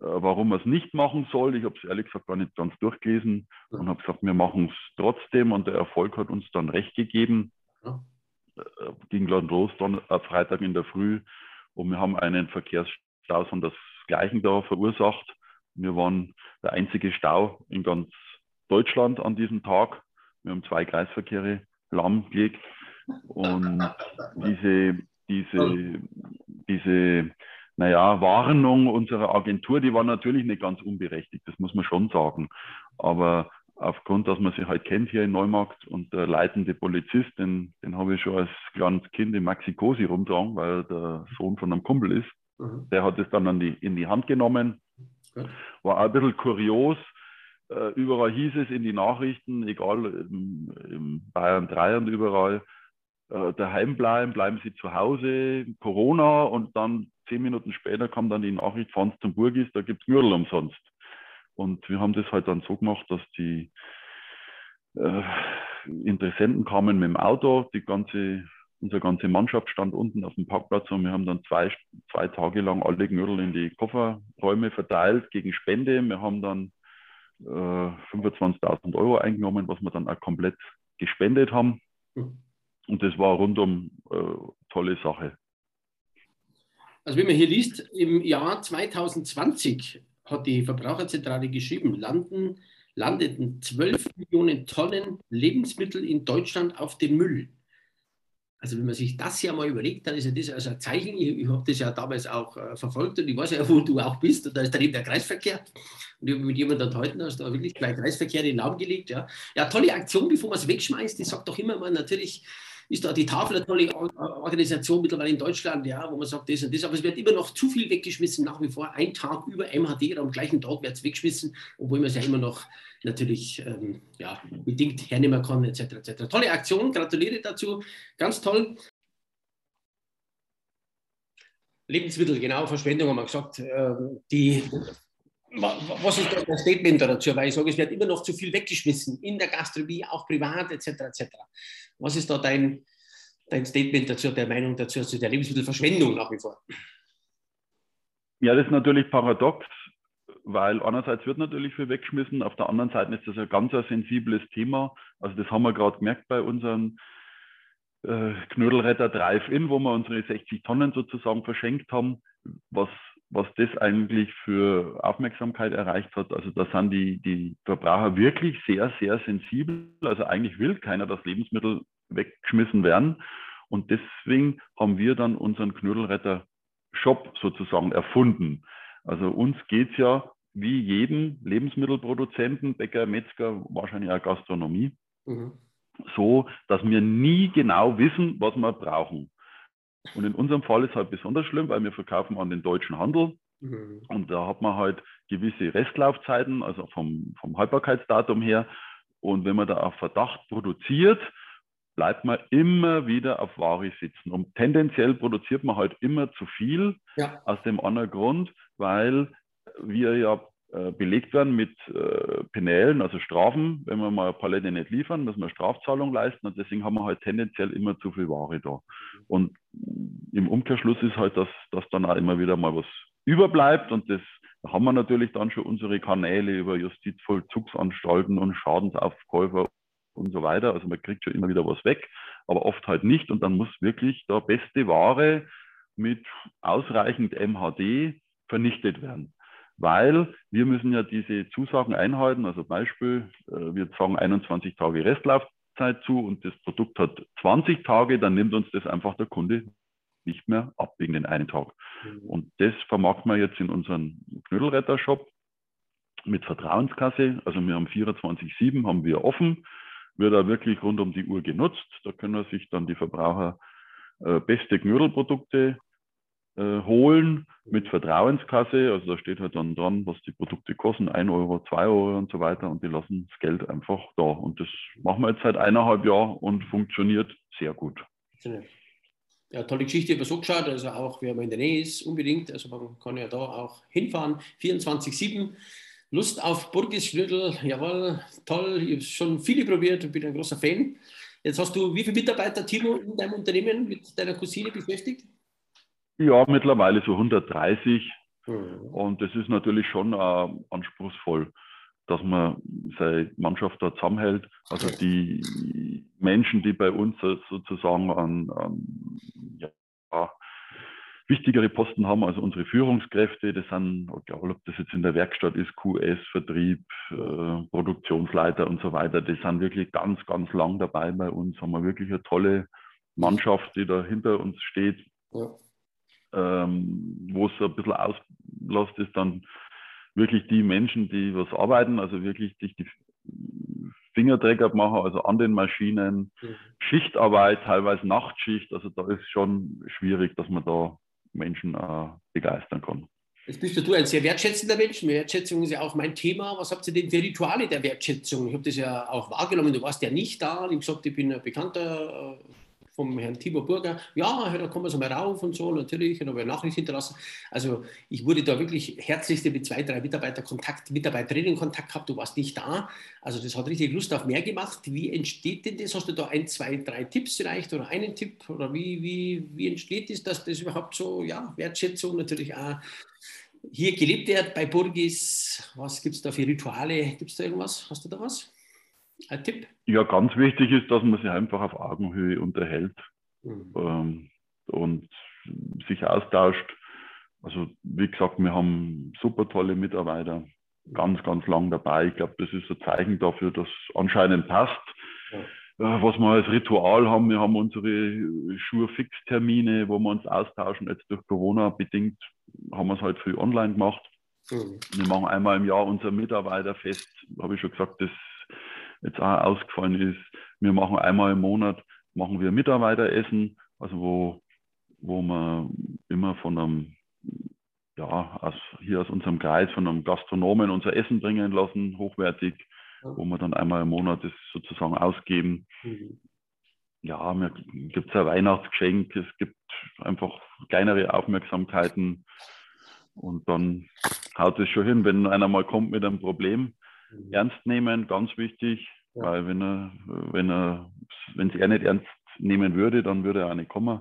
Speaker 2: äh, warum man es nicht machen soll. Ich habe es ehrlich gesagt gar nicht ganz durchgelesen und habe gesagt, wir machen es trotzdem. Und der Erfolg hat uns dann recht gegeben. Ja. Äh, ging dann los, dann Freitag in der Früh. Und wir haben einen Verkehrsstau von das Gleichen da verursacht. Wir waren der einzige Stau in ganz Deutschland an diesem Tag. Wir haben zwei Kreisverkehre lahmgelegt und diese, diese, diese naja, Warnung unserer Agentur, die war natürlich nicht ganz unberechtigt, das muss man schon sagen. Aber aufgrund, dass man sich halt kennt hier in Neumarkt und der leitende Polizist, den, den habe ich schon als kleines Kind in Maxikosi rumtragen, weil er der Sohn von einem Kumpel ist. Mhm. Der hat es dann die, in die Hand genommen. War auch ein bisschen kurios. Äh, überall hieß es in die Nachrichten, egal im, im Bayern 3 und überall, äh, daheim bleiben, bleiben Sie zu Hause, Corona und dann zehn Minuten später kam dann die Nachricht, fahren Sie zum Burgis, da gibt es Mürl umsonst. Und wir haben das halt dann so gemacht, dass die äh, Interessenten kamen mit dem Auto, die ganze Unsere ganze Mannschaft stand unten auf dem Parkplatz und wir haben dann zwei, zwei Tage lang alle Knödel in die Kofferräume verteilt gegen Spende. Wir haben dann äh, 25.000 Euro eingenommen, was wir dann auch komplett gespendet haben. Mhm. Und das war rundum äh, tolle Sache.
Speaker 1: Also wenn man hier liest, im Jahr 2020 hat die Verbraucherzentrale geschrieben, landen, landeten 12 Millionen Tonnen Lebensmittel in Deutschland auf dem Müll. Also wenn man sich das ja mal überlegt, dann ist ja das also ein Zeichen. Ich, ich habe das ja damals auch äh, verfolgt und ich weiß ja, wo du auch bist. Und da ist daneben der Kreisverkehr. Und ich habe mit jemandem unterhalten, hast da wirklich gleich Kreisverkehr in den Raum gelegt. Ja. ja, tolle Aktion, bevor man es wegschmeißt. Ich sage doch immer mal, natürlich ist da die Tafel eine tolle Organisation mittlerweile in Deutschland, ja, wo man sagt, das und das, aber es wird immer noch zu viel weggeschmissen, nach wie vor. Ein Tag über MHD, am gleichen Tag wird es weggeschmissen, obwohl man es ja immer noch natürlich ähm, ja, bedingt hernehmen kann, etc. etc. Tolle Aktion, gratuliere dazu, ganz toll. Lebensmittel, genau, Verschwendung haben wir gesagt. Äh, die was ist das Statement dazu? Weil ich sage, es wird immer noch zu viel weggeschmissen, in der Gastronomie, auch privat, etc. etc. Was ist da dein, dein Statement dazu, der Meinung dazu, zu der Lebensmittelverschwendung nach wie vor?
Speaker 2: Ja, das ist natürlich paradox, weil einerseits wird natürlich viel weggeschmissen, auf der anderen Seite ist das ein ganz ein sensibles Thema. Also das haben wir gerade gemerkt bei unseren äh, Knödelretter Drive-In, wo wir unsere 60 Tonnen sozusagen verschenkt haben, was was das eigentlich für Aufmerksamkeit erreicht hat. Also da sind die, die Verbraucher wirklich sehr, sehr sensibel. Also eigentlich will keiner, dass Lebensmittel weggeschmissen werden. Und deswegen haben wir dann unseren Knödelretter-Shop sozusagen erfunden. Also uns geht es ja wie jedem Lebensmittelproduzenten, Bäcker, Metzger, wahrscheinlich auch Gastronomie, mhm. so, dass wir nie genau wissen, was wir brauchen. Und in unserem Fall ist es halt besonders schlimm, weil wir verkaufen an den deutschen Handel. Mhm. Und da hat man halt gewisse Restlaufzeiten, also vom, vom Haltbarkeitsdatum her. Und wenn man da auf Verdacht produziert, bleibt man immer wieder auf Ware sitzen. Und tendenziell produziert man halt immer zu viel ja. aus dem anderen Grund, weil wir ja äh, belegt werden mit äh, Penälen, also Strafen, wenn wir mal eine Palette nicht liefern, müssen wir Strafzahlung leisten und deswegen haben wir halt tendenziell immer zu viel Ware da. Und im Umkehrschluss ist halt, dass, dass dann auch immer wieder mal was überbleibt und das da haben wir natürlich dann schon unsere Kanäle über Justizvollzugsanstalten und Schadensaufkäufer und so weiter. Also man kriegt schon immer wieder was weg, aber oft halt nicht und dann muss wirklich der beste Ware mit ausreichend MHD vernichtet werden weil wir müssen ja diese Zusagen einhalten. Also Beispiel, äh, wir sagen 21 Tage Restlaufzeit zu und das Produkt hat 20 Tage, dann nimmt uns das einfach der Kunde nicht mehr ab wegen den einen Tag. Mhm. Und das vermarkten wir jetzt in unserem Knödelretter-Shop mit Vertrauenskasse. Also wir haben 24-7, haben wir offen, wird da wirklich rund um die Uhr genutzt. Da können sich dann die Verbraucher äh, beste Knödelprodukte äh, holen mit Vertrauenskasse. Also da steht halt dann dran, was die Produkte kosten, 1 Euro, 2 Euro und so weiter. Und die lassen das Geld einfach da. Und das machen wir jetzt seit eineinhalb Jahren und funktioniert sehr gut.
Speaker 1: Ja, tolle Geschichte, über so geschaut. Also auch, wer mal in der Nähe ist, unbedingt. Also man kann ja da auch hinfahren. 24-7. Lust auf Burgisflügel, jawohl, toll. Ich habe schon viele probiert und bin ein großer Fan. Jetzt hast du wie viele Mitarbeiter, Timo, in deinem Unternehmen mit deiner Cousine beschäftigt?
Speaker 2: Ja, mittlerweile so 130. Mhm. Und das ist natürlich schon äh, anspruchsvoll, dass man seine Mannschaft da zusammenhält. Also die Menschen, die bei uns sozusagen an, an ja, wichtigere Posten haben, also unsere Führungskräfte, das sind, egal ob das jetzt in der Werkstatt ist, QS, Vertrieb, äh, Produktionsleiter und so weiter, die sind wirklich ganz, ganz lang dabei bei uns, haben wir wirklich eine tolle Mannschaft, die da hinter uns steht. Ja ähm, wo es ein bisschen auslässt, ist dann wirklich die Menschen, die was arbeiten, also wirklich sich die Fingerträger machen, also an den Maschinen, mhm. Schichtarbeit, teilweise Nachtschicht, also da ist schon schwierig, dass man da Menschen äh, begeistern kann.
Speaker 1: Jetzt bist du ein sehr wertschätzender Mensch. Wertschätzung ist ja auch mein Thema. Was habt ihr denn für Rituale der Wertschätzung? Ich habe das ja auch wahrgenommen. Du warst ja nicht da. Ich habe gesagt, ich bin ein bekannter äh, vom Herrn Tibor Burger, ja, da kommen wir so mal rauf und so, natürlich, und habe eine Nachricht hinterlassen. Also ich wurde da wirklich herzlichste mit zwei, drei Mitarbeiter Kontakt, Mitarbeiterinnen Kontakt gehabt, du warst nicht da. Also das hat richtig Lust auf mehr gemacht. Wie entsteht denn das? Hast du da ein, zwei, drei Tipps vielleicht oder einen Tipp? Oder wie, wie, wie entsteht das, dass das überhaupt so, ja, Wertschätzung natürlich auch hier gelebt wird bei Burgis? Was gibt es da für Rituale? Gibt es da irgendwas? Hast du da was?
Speaker 2: Ein Tipp? Ja, ganz wichtig ist, dass man sich einfach auf Augenhöhe unterhält mhm. ähm, und sich austauscht. Also wie gesagt, wir haben super tolle Mitarbeiter, ganz, ganz lang dabei. Ich glaube, das ist ein Zeichen dafür, dass anscheinend passt. Ja. Äh, was wir als Ritual haben, wir haben unsere Schurfix-Termine, wo wir uns austauschen. Jetzt durch Corona bedingt haben wir es halt früh online gemacht. Mhm. Wir machen einmal im Jahr unser Mitarbeiterfest, habe ich schon gesagt, das jetzt auch ausgefallen ist. Wir machen einmal im Monat machen wir Mitarbeiteressen, also wo, wo wir immer von einem, ja, aus, hier aus unserem Kreis, von einem Gastronomen unser Essen bringen lassen, hochwertig, wo wir dann einmal im Monat das sozusagen ausgeben. Mhm. Ja, mir gibt es ein Weihnachtsgeschenk, es gibt einfach kleinere Aufmerksamkeiten und dann haut es schon hin, wenn einer mal kommt mit einem Problem. Mhm. Ernst nehmen, ganz wichtig, ja. weil wenn er, wenn er, wenn es er nicht ernst nehmen würde, dann würde er auch nicht kommen.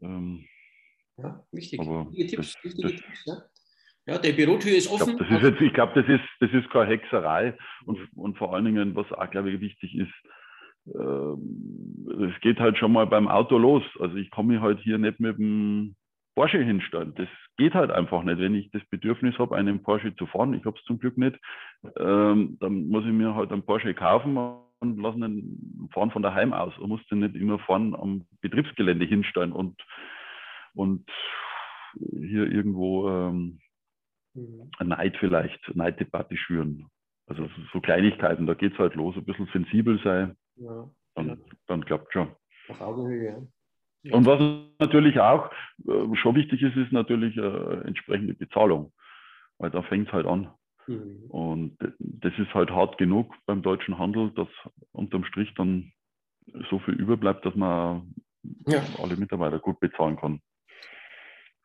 Speaker 1: Ähm, ja, wichtig. Wichtige Tipps, das, wichtige das, Tipps, ja. ja. der Bürotür ist offen.
Speaker 2: Ich glaube, das, ist, das ist keine Hexerei und, und vor allen Dingen, was auch, glaube ich, wichtig ist, äh, es geht halt schon mal beim Auto los. Also ich komme halt hier nicht mit dem Porsche hinstellen. Das geht halt einfach nicht. Wenn ich das Bedürfnis habe, einen Porsche zu fahren, ich habe es zum Glück nicht, ähm, dann muss ich mir halt einen Porsche kaufen und lassen den fahren von daheim aus. Ich muss den nicht immer fahren am Betriebsgelände hinstellen und, und hier irgendwo ähm, mhm. Neid vielleicht, Neiddebatte schüren. Also so Kleinigkeiten, da geht es halt los, ein bisschen sensibel sein, ja, dann, dann klappt schon. Auf Augenhöhe, ja. Und was natürlich auch äh, schon wichtig ist, ist natürlich äh, entsprechende Bezahlung, weil da fängt es halt an. Mhm. Und das ist halt hart genug beim deutschen Handel, dass unterm Strich dann so viel überbleibt, dass man ja. alle Mitarbeiter gut bezahlen kann.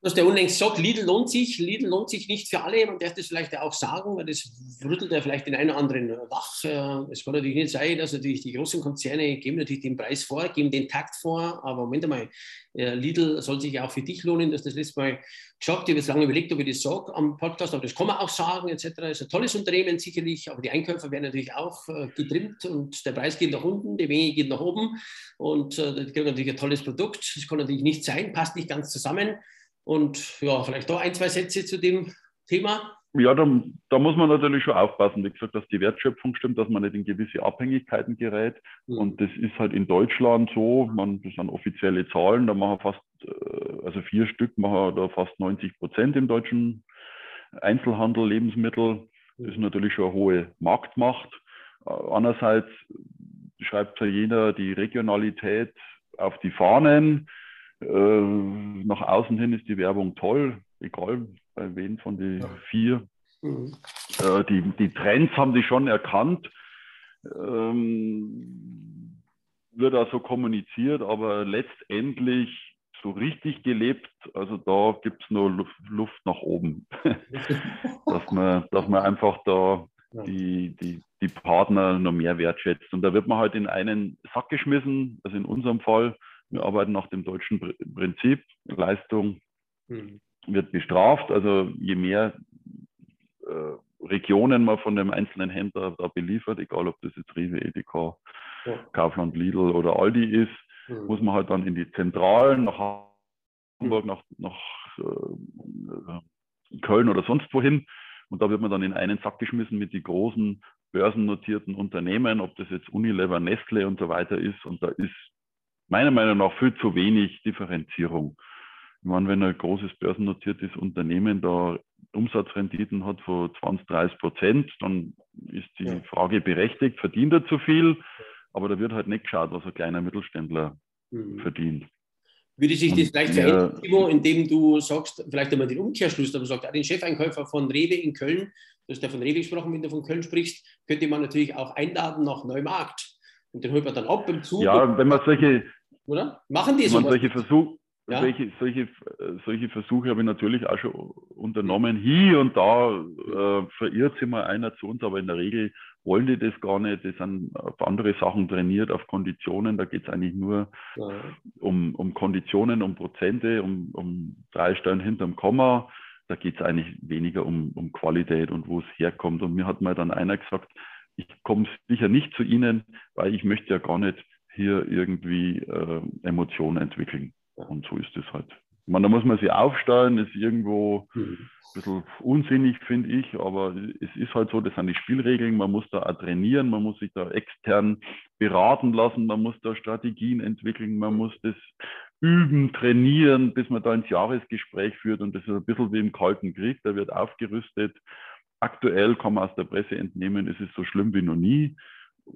Speaker 1: Hast ja unlängst gesagt, Lidl lohnt sich. Lidl lohnt sich nicht für alle. Man darf das vielleicht auch sagen, weil das rüttelt ja vielleicht den einen oder anderen wach. Äh, es kann natürlich nicht sein, dass natürlich die großen Konzerne geben natürlich den Preis vor, geben den Takt vor. Aber Moment einmal, äh, Lidl soll sich auch für dich lohnen. Das das letzte Mal gesagt. Ich habe jetzt lange überlegt, ob ich das sage am Podcast, aber das kann man auch sagen, etc. Ist ein tolles Unternehmen sicherlich, aber die Einkäufer werden natürlich auch äh, getrimmt und der Preis geht nach unten, die Menge geht nach oben und die kriegen natürlich ein tolles Produkt. Das kann natürlich nicht sein, passt nicht ganz zusammen. Und ja, vielleicht auch ein, zwei Sätze zu dem Thema.
Speaker 2: Ja, da, da, muss man natürlich schon aufpassen, wie gesagt, dass die Wertschöpfung stimmt, dass man nicht in gewisse Abhängigkeiten gerät. Mhm. Und das ist halt in Deutschland so, man, das sind offizielle Zahlen, da machen fast, äh, also vier Stück machen da fast 90 Prozent im deutschen Einzelhandel, Lebensmittel. Das ist natürlich schon eine hohe Marktmacht. Äh, andererseits schreibt ja jeder die Regionalität auf die Fahnen. Äh, nach außen hin ist die Werbung toll, egal bei wen von den ja. vier. Mhm. Äh, die, die Trends haben die schon erkannt. Ähm, wird auch so kommuniziert, aber letztendlich so richtig gelebt, also da gibt es nur Luft, Luft, nach oben. <laughs> dass, man, dass man einfach da die, die, die Partner noch mehr wertschätzt. Und da wird man halt in einen Sack geschmissen, also in unserem Fall, wir arbeiten nach dem deutschen Prinzip. Leistung mhm. wird bestraft. Also je mehr äh, Regionen man von dem einzelnen Händler da beliefert, egal ob das jetzt Rewe, Edeka, ja. Kaufland, Lidl oder Aldi ist, mhm. muss man halt dann in die Zentralen nach Hamburg, mhm. nach, nach äh, Köln oder sonst wohin. Und da wird man dann in einen Sack geschmissen mit den großen börsennotierten Unternehmen, ob das jetzt Unilever, Nestle und so weiter ist. Und da ist meiner Meinung nach viel zu wenig Differenzierung. Ich meine, wenn ein großes börsennotiertes Unternehmen da Umsatzrenditen hat von 20, 30 Prozent, dann ist die ja. Frage berechtigt, verdient er zu viel? Aber da wird halt nicht geschaut, was ein kleiner Mittelständler mhm. verdient.
Speaker 1: Würde sich das vielleicht verändern, Timo, indem du sagst, vielleicht einmal den Umkehrschluss, dass man sagt, den Chefeinkäufer von Rewe in Köln, du hast ja von Rewe gesprochen, wenn du von Köln sprichst, könnte man natürlich auch einladen nach Neumarkt. Und den holt man dann ab im Zug.
Speaker 2: Ja, wenn man solche,
Speaker 1: oder? Machen die
Speaker 2: so? Solche, Versuch, ja? solche, solche, solche Versuche habe ich natürlich auch schon unternommen. Hier und da äh, verirrt sich mal einer zu uns, aber in der Regel wollen die das gar nicht. Die sind auf andere Sachen trainiert, auf Konditionen. Da geht es eigentlich nur ja. um, um Konditionen, um Prozente, um, um drei Stellen hinterm Komma. Da geht es eigentlich weniger um, um Qualität und wo es herkommt. Und mir hat mal dann einer gesagt, ich komme sicher nicht zu Ihnen, weil ich möchte ja gar nicht hier irgendwie äh, Emotionen entwickeln. Und so ist es halt. Ich meine, da muss man sich aufstellen, ist irgendwo mhm. ein bisschen unsinnig, finde ich, aber es ist halt so, das sind die Spielregeln, man muss da auch trainieren, man muss sich da extern beraten lassen, man muss da Strategien entwickeln, man muss das üben, trainieren, bis man da ins Jahresgespräch führt und das ist ein bisschen wie im Kalten Krieg, da wird aufgerüstet. Aktuell kann man aus der Presse entnehmen, es ist so schlimm wie noch nie,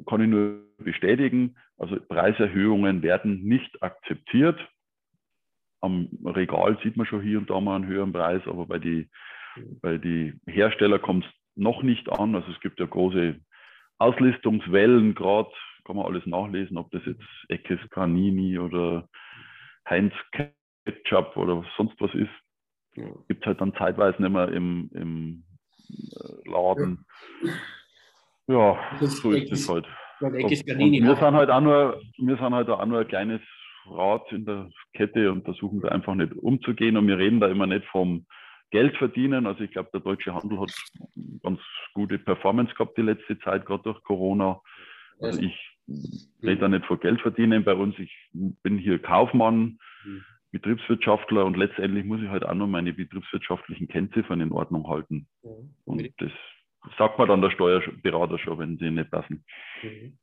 Speaker 2: kann ich nur bestätigen. Also Preiserhöhungen werden nicht akzeptiert am Regal sieht man schon hier und da mal einen höheren Preis, aber bei die, bei die Hersteller kommt es noch nicht an. Also es gibt ja große Auslistungswellen gerade, kann man alles nachlesen, ob das jetzt Eckes Canini oder Heinz Ketchup oder sonst was ist. Gibt es halt dann zeitweise nicht mehr im, im Laden. Ja, ja so ist es halt. Wir sind halt auch nur, wir sind halt auch nur ein kleines Rad in der Kette und versuchen da einfach nicht umzugehen. Und wir reden da immer nicht vom Geld verdienen. Also ich glaube, der deutsche Handel hat ganz gute Performance gehabt die letzte Zeit, gerade durch Corona. Also ich rede da nicht von Geld verdienen bei uns. Ich bin hier Kaufmann, mhm. Betriebswirtschaftler und letztendlich muss ich halt auch nur meine betriebswirtschaftlichen Kennziffern in Ordnung halten. Und das sagt man dann der Steuerberater schon, wenn sie nicht passen. Mhm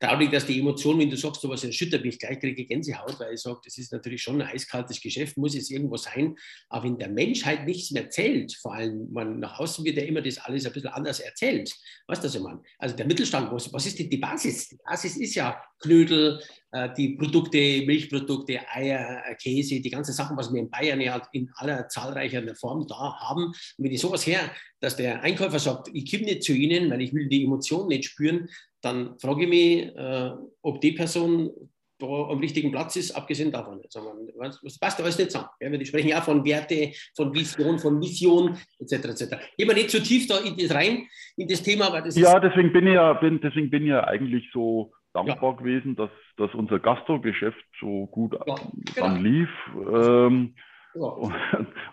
Speaker 1: traurig, dass die Emotionen, wenn du sagst, sowas erschüttert mich gleich, kriege ich Gänsehaut, weil ich sage, das ist natürlich schon ein eiskaltes Geschäft, muss es irgendwo sein. Aber wenn der Menschheit nichts mehr zählt, vor allem man, nach außen wird ja immer das alles ein bisschen anders erzählt. Weißt du, was ich meine? Also der Mittelstand, was, was ist denn die Basis? Die Basis ist ja Knödel, äh, die Produkte, Milchprodukte, Eier, äh, Käse, die ganzen Sachen, was wir in Bayern ja in aller zahlreicher Form da haben. Und wenn ich sowas her, dass der Einkäufer sagt, ich komme nicht zu Ihnen, weil ich will die Emotionen nicht spüren, dann frage ich mich, äh, ob die Person da am richtigen Platz ist, abgesehen davon. Also man, das passt alles nicht zusammen. Ja, wir sprechen ja von Werte, von Vision, von Mission etc. etc. Gehen wir nicht zu tief da in das rein, in das Thema.
Speaker 2: Weil das ja, deswegen bin ich ja, bin, deswegen bin ich ja eigentlich so dankbar ja. gewesen, dass, dass unser Gastro-Geschäft so gut ja, genau. lief. Ähm, ja.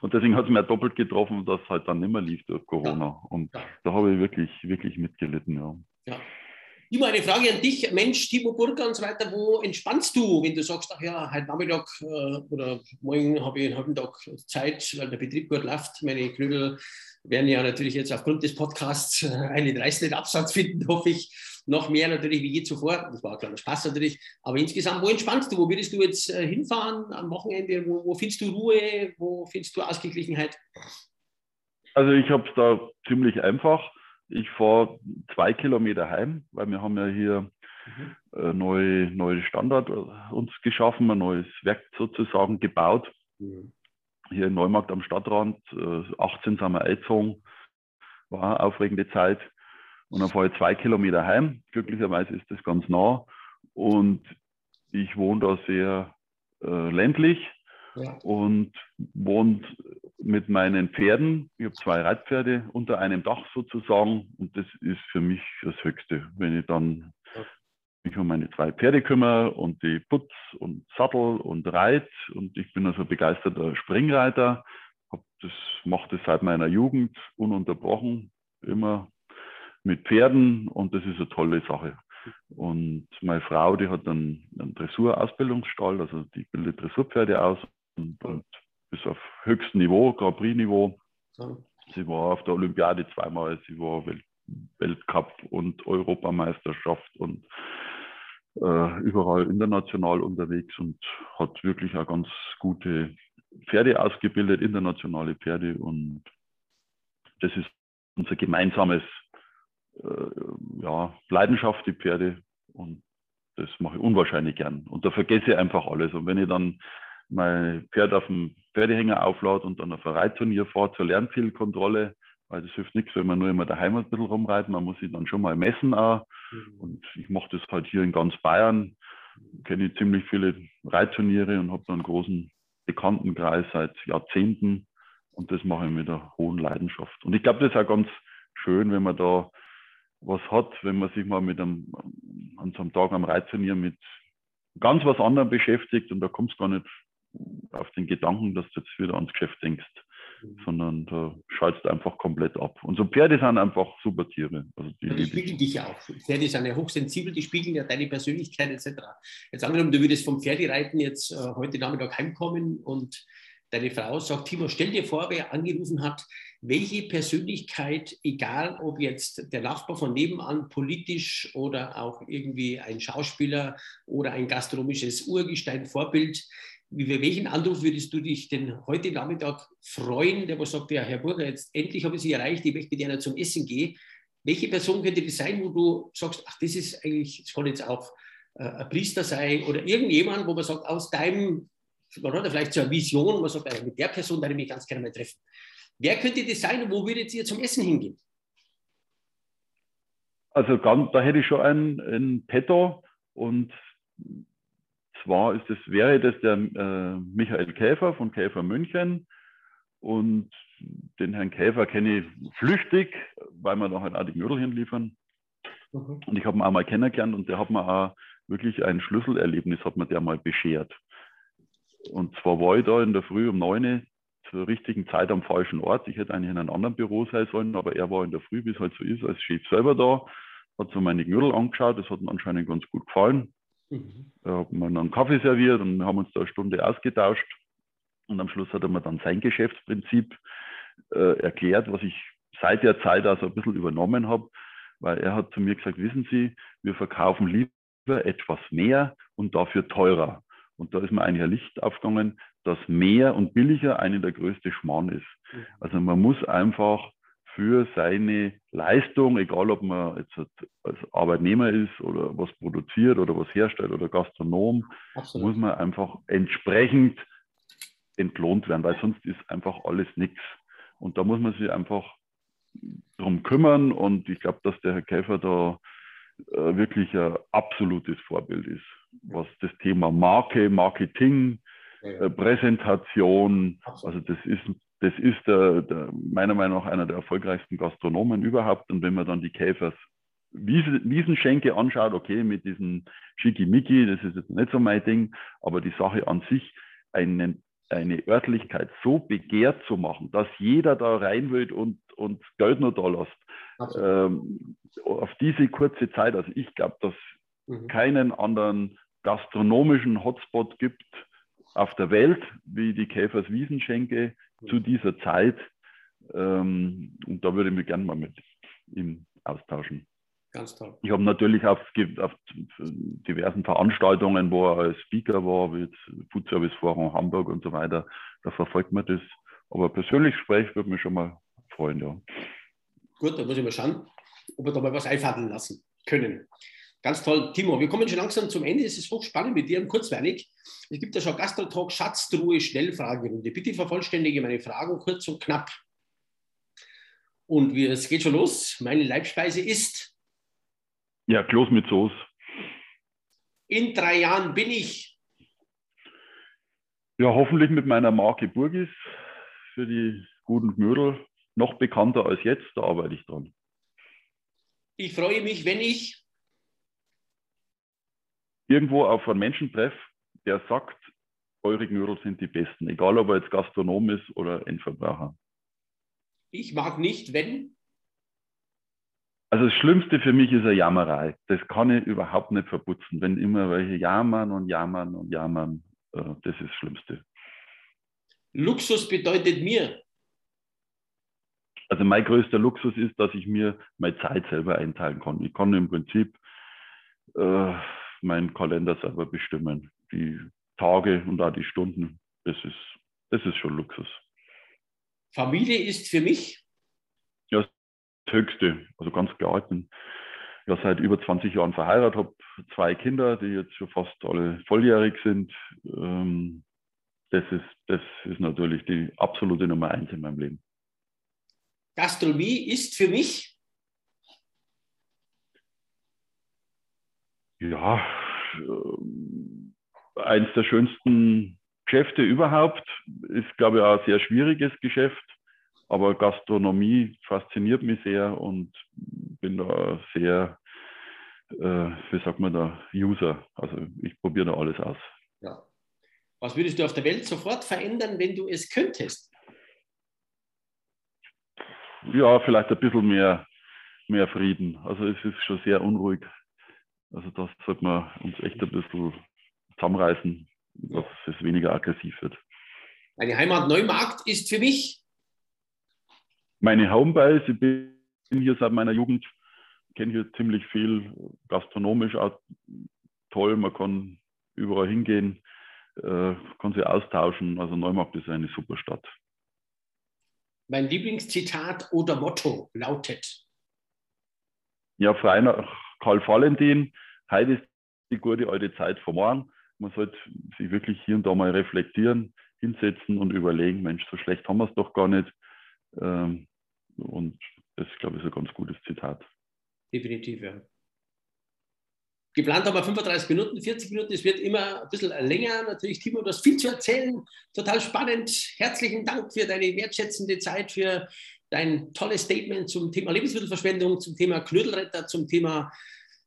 Speaker 2: und, deswegen hat es mir doppelt getroffen, dass es halt dann nicht mehr lief durch Corona. Und da habe ich wirklich, wirklich mitgelitten. Ja.
Speaker 1: Immer eine Frage an dich, Mensch, Timo Burger und so weiter, wo entspannst du, wenn du sagst, ach ja, heute Nachmittag äh, oder morgen habe ich einen halben Tag Zeit, weil der Betrieb gut läuft, meine Knödel werden ja natürlich jetzt aufgrund des Podcasts einen reißenden Absatz finden, <laughs> hoffe ich. Noch mehr natürlich wie je zuvor. Das war ein kleiner Spaß natürlich. Aber insgesamt, wo entspannst du? Wo würdest du jetzt äh, hinfahren am Wochenende? Wo, wo findest du Ruhe? Wo findest du Ausgeglichenheit?
Speaker 2: Also ich habe es da ziemlich einfach ich fahre zwei Kilometer heim, weil wir haben ja hier mhm. äh, neue, neue Standard äh, uns geschaffen, ein neues Werk sozusagen gebaut. Mhm. Hier in Neumarkt am Stadtrand, äh, 18 sind wir eingezogen, war eine aufregende Zeit. Und dann fahre ich zwei Kilometer heim. Glücklicherweise ist das ganz nah. Und ich wohne da sehr äh, ländlich ja. und wohnt mit meinen Pferden. Ich habe zwei Reitpferde unter einem Dach sozusagen und das ist für mich das Höchste, wenn ich dann mich um meine zwei Pferde kümmere und die Putz und Sattel und Reit und ich bin also begeisterter Springreiter. Das mache das seit meiner Jugend ununterbrochen, immer mit Pferden und das ist eine tolle Sache. Und meine Frau, die hat einen, einen Dressurausbildungsstall, also die bildet Dressurpferde aus und, und bis auf höchstem Niveau, Grand Prix-Niveau. Ja. Sie war auf der Olympiade zweimal, sie war Welt, Weltcup und Europameisterschaft und äh, überall international unterwegs und hat wirklich auch ganz gute Pferde ausgebildet, internationale Pferde und das ist unser gemeinsames äh, ja, Leidenschaft, die Pferde und das mache ich unwahrscheinlich gern. Und da vergesse ich einfach alles. Und wenn ich dann mein Pferd auf dem Pferdehänger auflaut und dann auf ein Reitturnier fahrt zur Lernzielkontrolle, weil das hilft nichts, wenn man nur immer daheim ein bisschen rumreiten, man muss sich dann schon mal messen auch. Mhm. Und ich mache das halt hier in ganz Bayern kenne ich ziemlich viele Reitturniere und habe da einen großen Bekanntenkreis seit Jahrzehnten. Und das mache ich mit einer hohen Leidenschaft. Und ich glaube, das ist auch ganz schön, wenn man da was hat, wenn man sich mal mit einem, an so einem Tag am Reitturnier mit ganz was anderem beschäftigt und da kommst du gar nicht auf den Gedanken, dass du jetzt wieder ans Geschäft denkst, mhm. sondern da schaltest einfach komplett ab. Und so Pferde sind einfach super Tiere.
Speaker 1: Also die, die spiegeln dich ja auch. Pferde sind ja hochsensibel, die spiegeln ja deine Persönlichkeit etc. Jetzt angenommen, du würdest vom Pferdereiten jetzt äh, heute Nachmittag heimkommen und deine Frau sagt, Timo, stell dir vor, wer angerufen hat, welche Persönlichkeit, egal ob jetzt der Nachbar von nebenan politisch oder auch irgendwie ein Schauspieler oder ein gastronomisches Urgestein, Vorbild, über welchen Anruf würdest du dich denn heute Nachmittag freuen, der was sagt, ja, Herr Burger, jetzt endlich habe ich Sie erreicht, ich möchte mit Ihnen zum Essen gehen. Welche Person könnte das sein, wo du sagst, ach, das ist eigentlich, das kann jetzt auch äh, ein Priester sein oder irgendjemand, wo man sagt, aus deinem man hat vielleicht so eine Vision, man sagt, mit der Person werde ich mich ganz gerne mal treffen. Wer könnte das sein und wo würdet ihr zum Essen hingehen?
Speaker 2: Also ganz, da hätte ich schon ein, ein Petto und zwar ist das, wäre das der äh, Michael Käfer von Käfer München und den Herrn Käfer kenne ich flüchtig, weil wir da halt auch die Knödelchen liefern. Mhm. Und ich habe ihn auch mal kennengelernt und der hat mir auch wirklich ein Schlüsselerlebnis, hat mir der mal beschert. Und zwar war ich da in der Früh um neun zur richtigen Zeit am falschen Ort. Ich hätte eigentlich in einem anderen Büro sein sollen, aber er war in der Früh, wie es halt so ist, als Chef selber da, hat so meine Knödel angeschaut, das hat ihm anscheinend ganz gut gefallen. Mhm. Er hat mir einen Kaffee serviert und haben uns da eine Stunde ausgetauscht. Und am Schluss hat er mir dann sein Geschäftsprinzip äh, erklärt, was ich seit der Zeit also ein bisschen übernommen habe, weil er hat zu mir gesagt, wissen Sie, wir verkaufen lieber etwas mehr und dafür teurer. Und da ist mir eigentlich ein Licht aufgegangen, dass mehr und billiger eine der größte Schmarrn ist. Mhm. Also man muss einfach für seine Leistung, egal ob man jetzt als Arbeitnehmer ist oder was produziert oder was herstellt oder Gastronom, Absolut. muss man einfach entsprechend entlohnt werden, weil sonst ist einfach alles nichts. Und da muss man sich einfach darum kümmern und ich glaube, dass der Herr Käfer da äh, wirklich ein absolutes Vorbild ist, was das Thema Marke, Marketing, äh, Präsentation, also das ist, das ist der, der, meiner Meinung nach einer der erfolgreichsten Gastronomen überhaupt. Und wenn man dann die Käfers Wiesenschenke anschaut, okay, mit diesem Schickimicki, das ist jetzt nicht so mein Ding, aber die Sache an sich, einen, eine Örtlichkeit so begehrt zu machen, dass jeder da rein will und, und Geld nur da lässt, ähm, auf diese kurze Zeit, also ich glaube, dass mhm. keinen anderen gastronomischen Hotspot gibt auf der Welt wie die Käfers Wiesenschenke. Zu dieser Zeit. Ähm, und da würde ich mich gerne mal mit ihm austauschen. Ganz toll. Ich habe natürlich auf, auf, diversen Veranstaltungen, wo er als Speaker war, wie Food Service Forum Hamburg und so weiter, da verfolgt man das. Aber persönlich Gespräch würde mich schon mal freuen, ja.
Speaker 1: Gut, dann muss ich mal schauen, ob wir da mal was einfallen lassen können. Ganz toll. Timo, wir kommen schon langsam zum Ende. Es ist hochspannend mit dir und kurzweilig. Es gibt ja schon Gastrotalk, Schatztruhe, Schnellfragerunde. Bitte vervollständige meine Fragen kurz und knapp. Und es geht schon los. Meine Leibspeise ist?
Speaker 2: Ja, Kloß mit Soße.
Speaker 1: In drei Jahren bin ich?
Speaker 2: Ja, hoffentlich mit meiner Marke Burgis für die guten Knödel noch bekannter als jetzt, da arbeite ich dran.
Speaker 1: Ich freue mich, wenn ich
Speaker 2: irgendwo auf einen Menschen treffe, der sagt, eure Knödel sind die besten, egal ob er jetzt Gastronom ist oder Endverbraucher.
Speaker 1: Ich mag nicht, wenn.
Speaker 2: Also das Schlimmste für mich ist eine Jammerei. Das kann ich überhaupt nicht verputzen, wenn immer welche jammern und jammern und jammern. Äh, das ist das Schlimmste.
Speaker 1: Luxus bedeutet mir.
Speaker 2: Also mein größter Luxus ist, dass ich mir meine Zeit selber einteilen kann. Ich kann im Prinzip äh, meinen Kalender selber bestimmen. Die Tage und auch die Stunden, das ist, das ist schon Luxus.
Speaker 1: Familie ist für mich?
Speaker 2: Ja, das Höchste. Also ganz klar, ich bin ja seit über 20 Jahren verheiratet, habe zwei Kinder, die jetzt schon fast alle volljährig sind. Ähm, das, ist, das ist natürlich die absolute Nummer eins in meinem Leben.
Speaker 1: Gastronomie ist für mich?
Speaker 2: Ja, äh, eins der schönsten Geschäfte überhaupt. Ist, glaube ich, auch ein sehr schwieriges Geschäft. Aber Gastronomie fasziniert mich sehr und bin da sehr, äh, wie sagt man da, User. Also ich probiere da alles aus.
Speaker 1: Ja. Was würdest du auf der Welt sofort verändern, wenn du es könntest?
Speaker 2: Ja, vielleicht ein bisschen mehr, mehr Frieden. Also es ist schon sehr unruhig. Also das sollte man uns echt ein bisschen zusammenreißen, dass es weniger aggressiv wird.
Speaker 1: Meine Heimat Neumarkt ist für mich
Speaker 2: meine Homebase. Ich bin hier seit meiner Jugend, kenne hier ziemlich viel, gastronomisch auch toll. Man kann überall hingehen, äh, kann sich austauschen. Also Neumarkt ist eine super Stadt.
Speaker 1: Mein Lieblingszitat oder Motto lautet?
Speaker 2: Ja, frei nach Karl Valentin. Heute ist die gute alte Zeit vor morgen. Man sollte sich wirklich hier und da mal reflektieren, hinsetzen und überlegen, Mensch, so schlecht haben wir es doch gar nicht. Ähm, und das, glaube ich, ist ein ganz gutes Zitat.
Speaker 1: Definitiv, ja. Geplant haben wir 35 Minuten, 40 Minuten. Es wird immer ein bisschen länger. Natürlich, Timo, du hast viel zu erzählen. Total spannend. Herzlichen Dank für deine wertschätzende Zeit, für dein tolles Statement zum Thema Lebensmittelverschwendung, zum Thema Knödelretter, zum Thema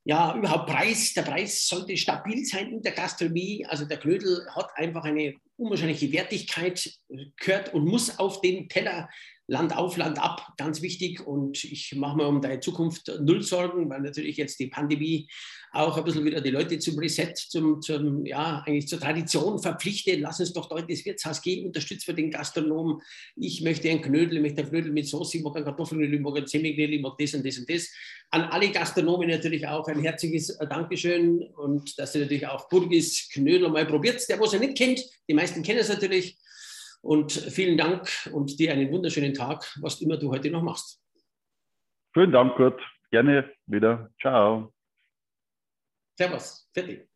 Speaker 1: ja, überhaupt Preis. Der Preis sollte stabil sein in der Gastronomie. Also der Knödel hat einfach eine unwahrscheinliche Wertigkeit, gehört und muss auf den Teller Land auf, Land ab, ganz wichtig. Und ich mache mir um deine Zukunft null Sorgen, weil natürlich jetzt die Pandemie auch ein bisschen wieder die Leute zum Reset, zum, zum ja, eigentlich zur Tradition verpflichtet. Lass uns doch dort ins Wirtshaus gehen, unterstützt für den Gastronomen. Ich möchte ein Knödel, ich möchte ein Knödel mit Soße, ich mag ein Kartoffelknödel, ich mag ein Semiknödel, ich mag das und das und das. An alle Gastronomen natürlich auch ein herzliches Dankeschön und dass ihr natürlich auch Burgis Knödel mal probiert. Der, was er nicht kennt, die meisten kennen es natürlich. Und vielen Dank und dir einen wunderschönen Tag, was immer du heute noch machst.
Speaker 2: Vielen Dank, Kurt. Gerne wieder. Ciao.
Speaker 1: Servus. Fertig.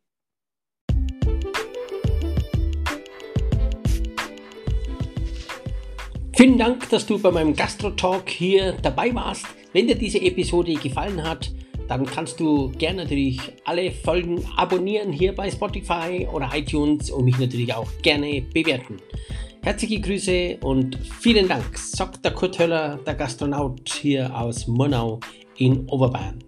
Speaker 1: Vielen Dank, dass du bei meinem Gastro-Talk hier dabei warst. Wenn dir diese Episode gefallen hat, dann kannst du gerne natürlich alle Folgen abonnieren hier bei Spotify oder iTunes und mich natürlich auch gerne bewerten. Herzliche Grüße und vielen Dank, sagt der Kurt Höller, der Gastronaut hier aus Murnau in Oberbayern.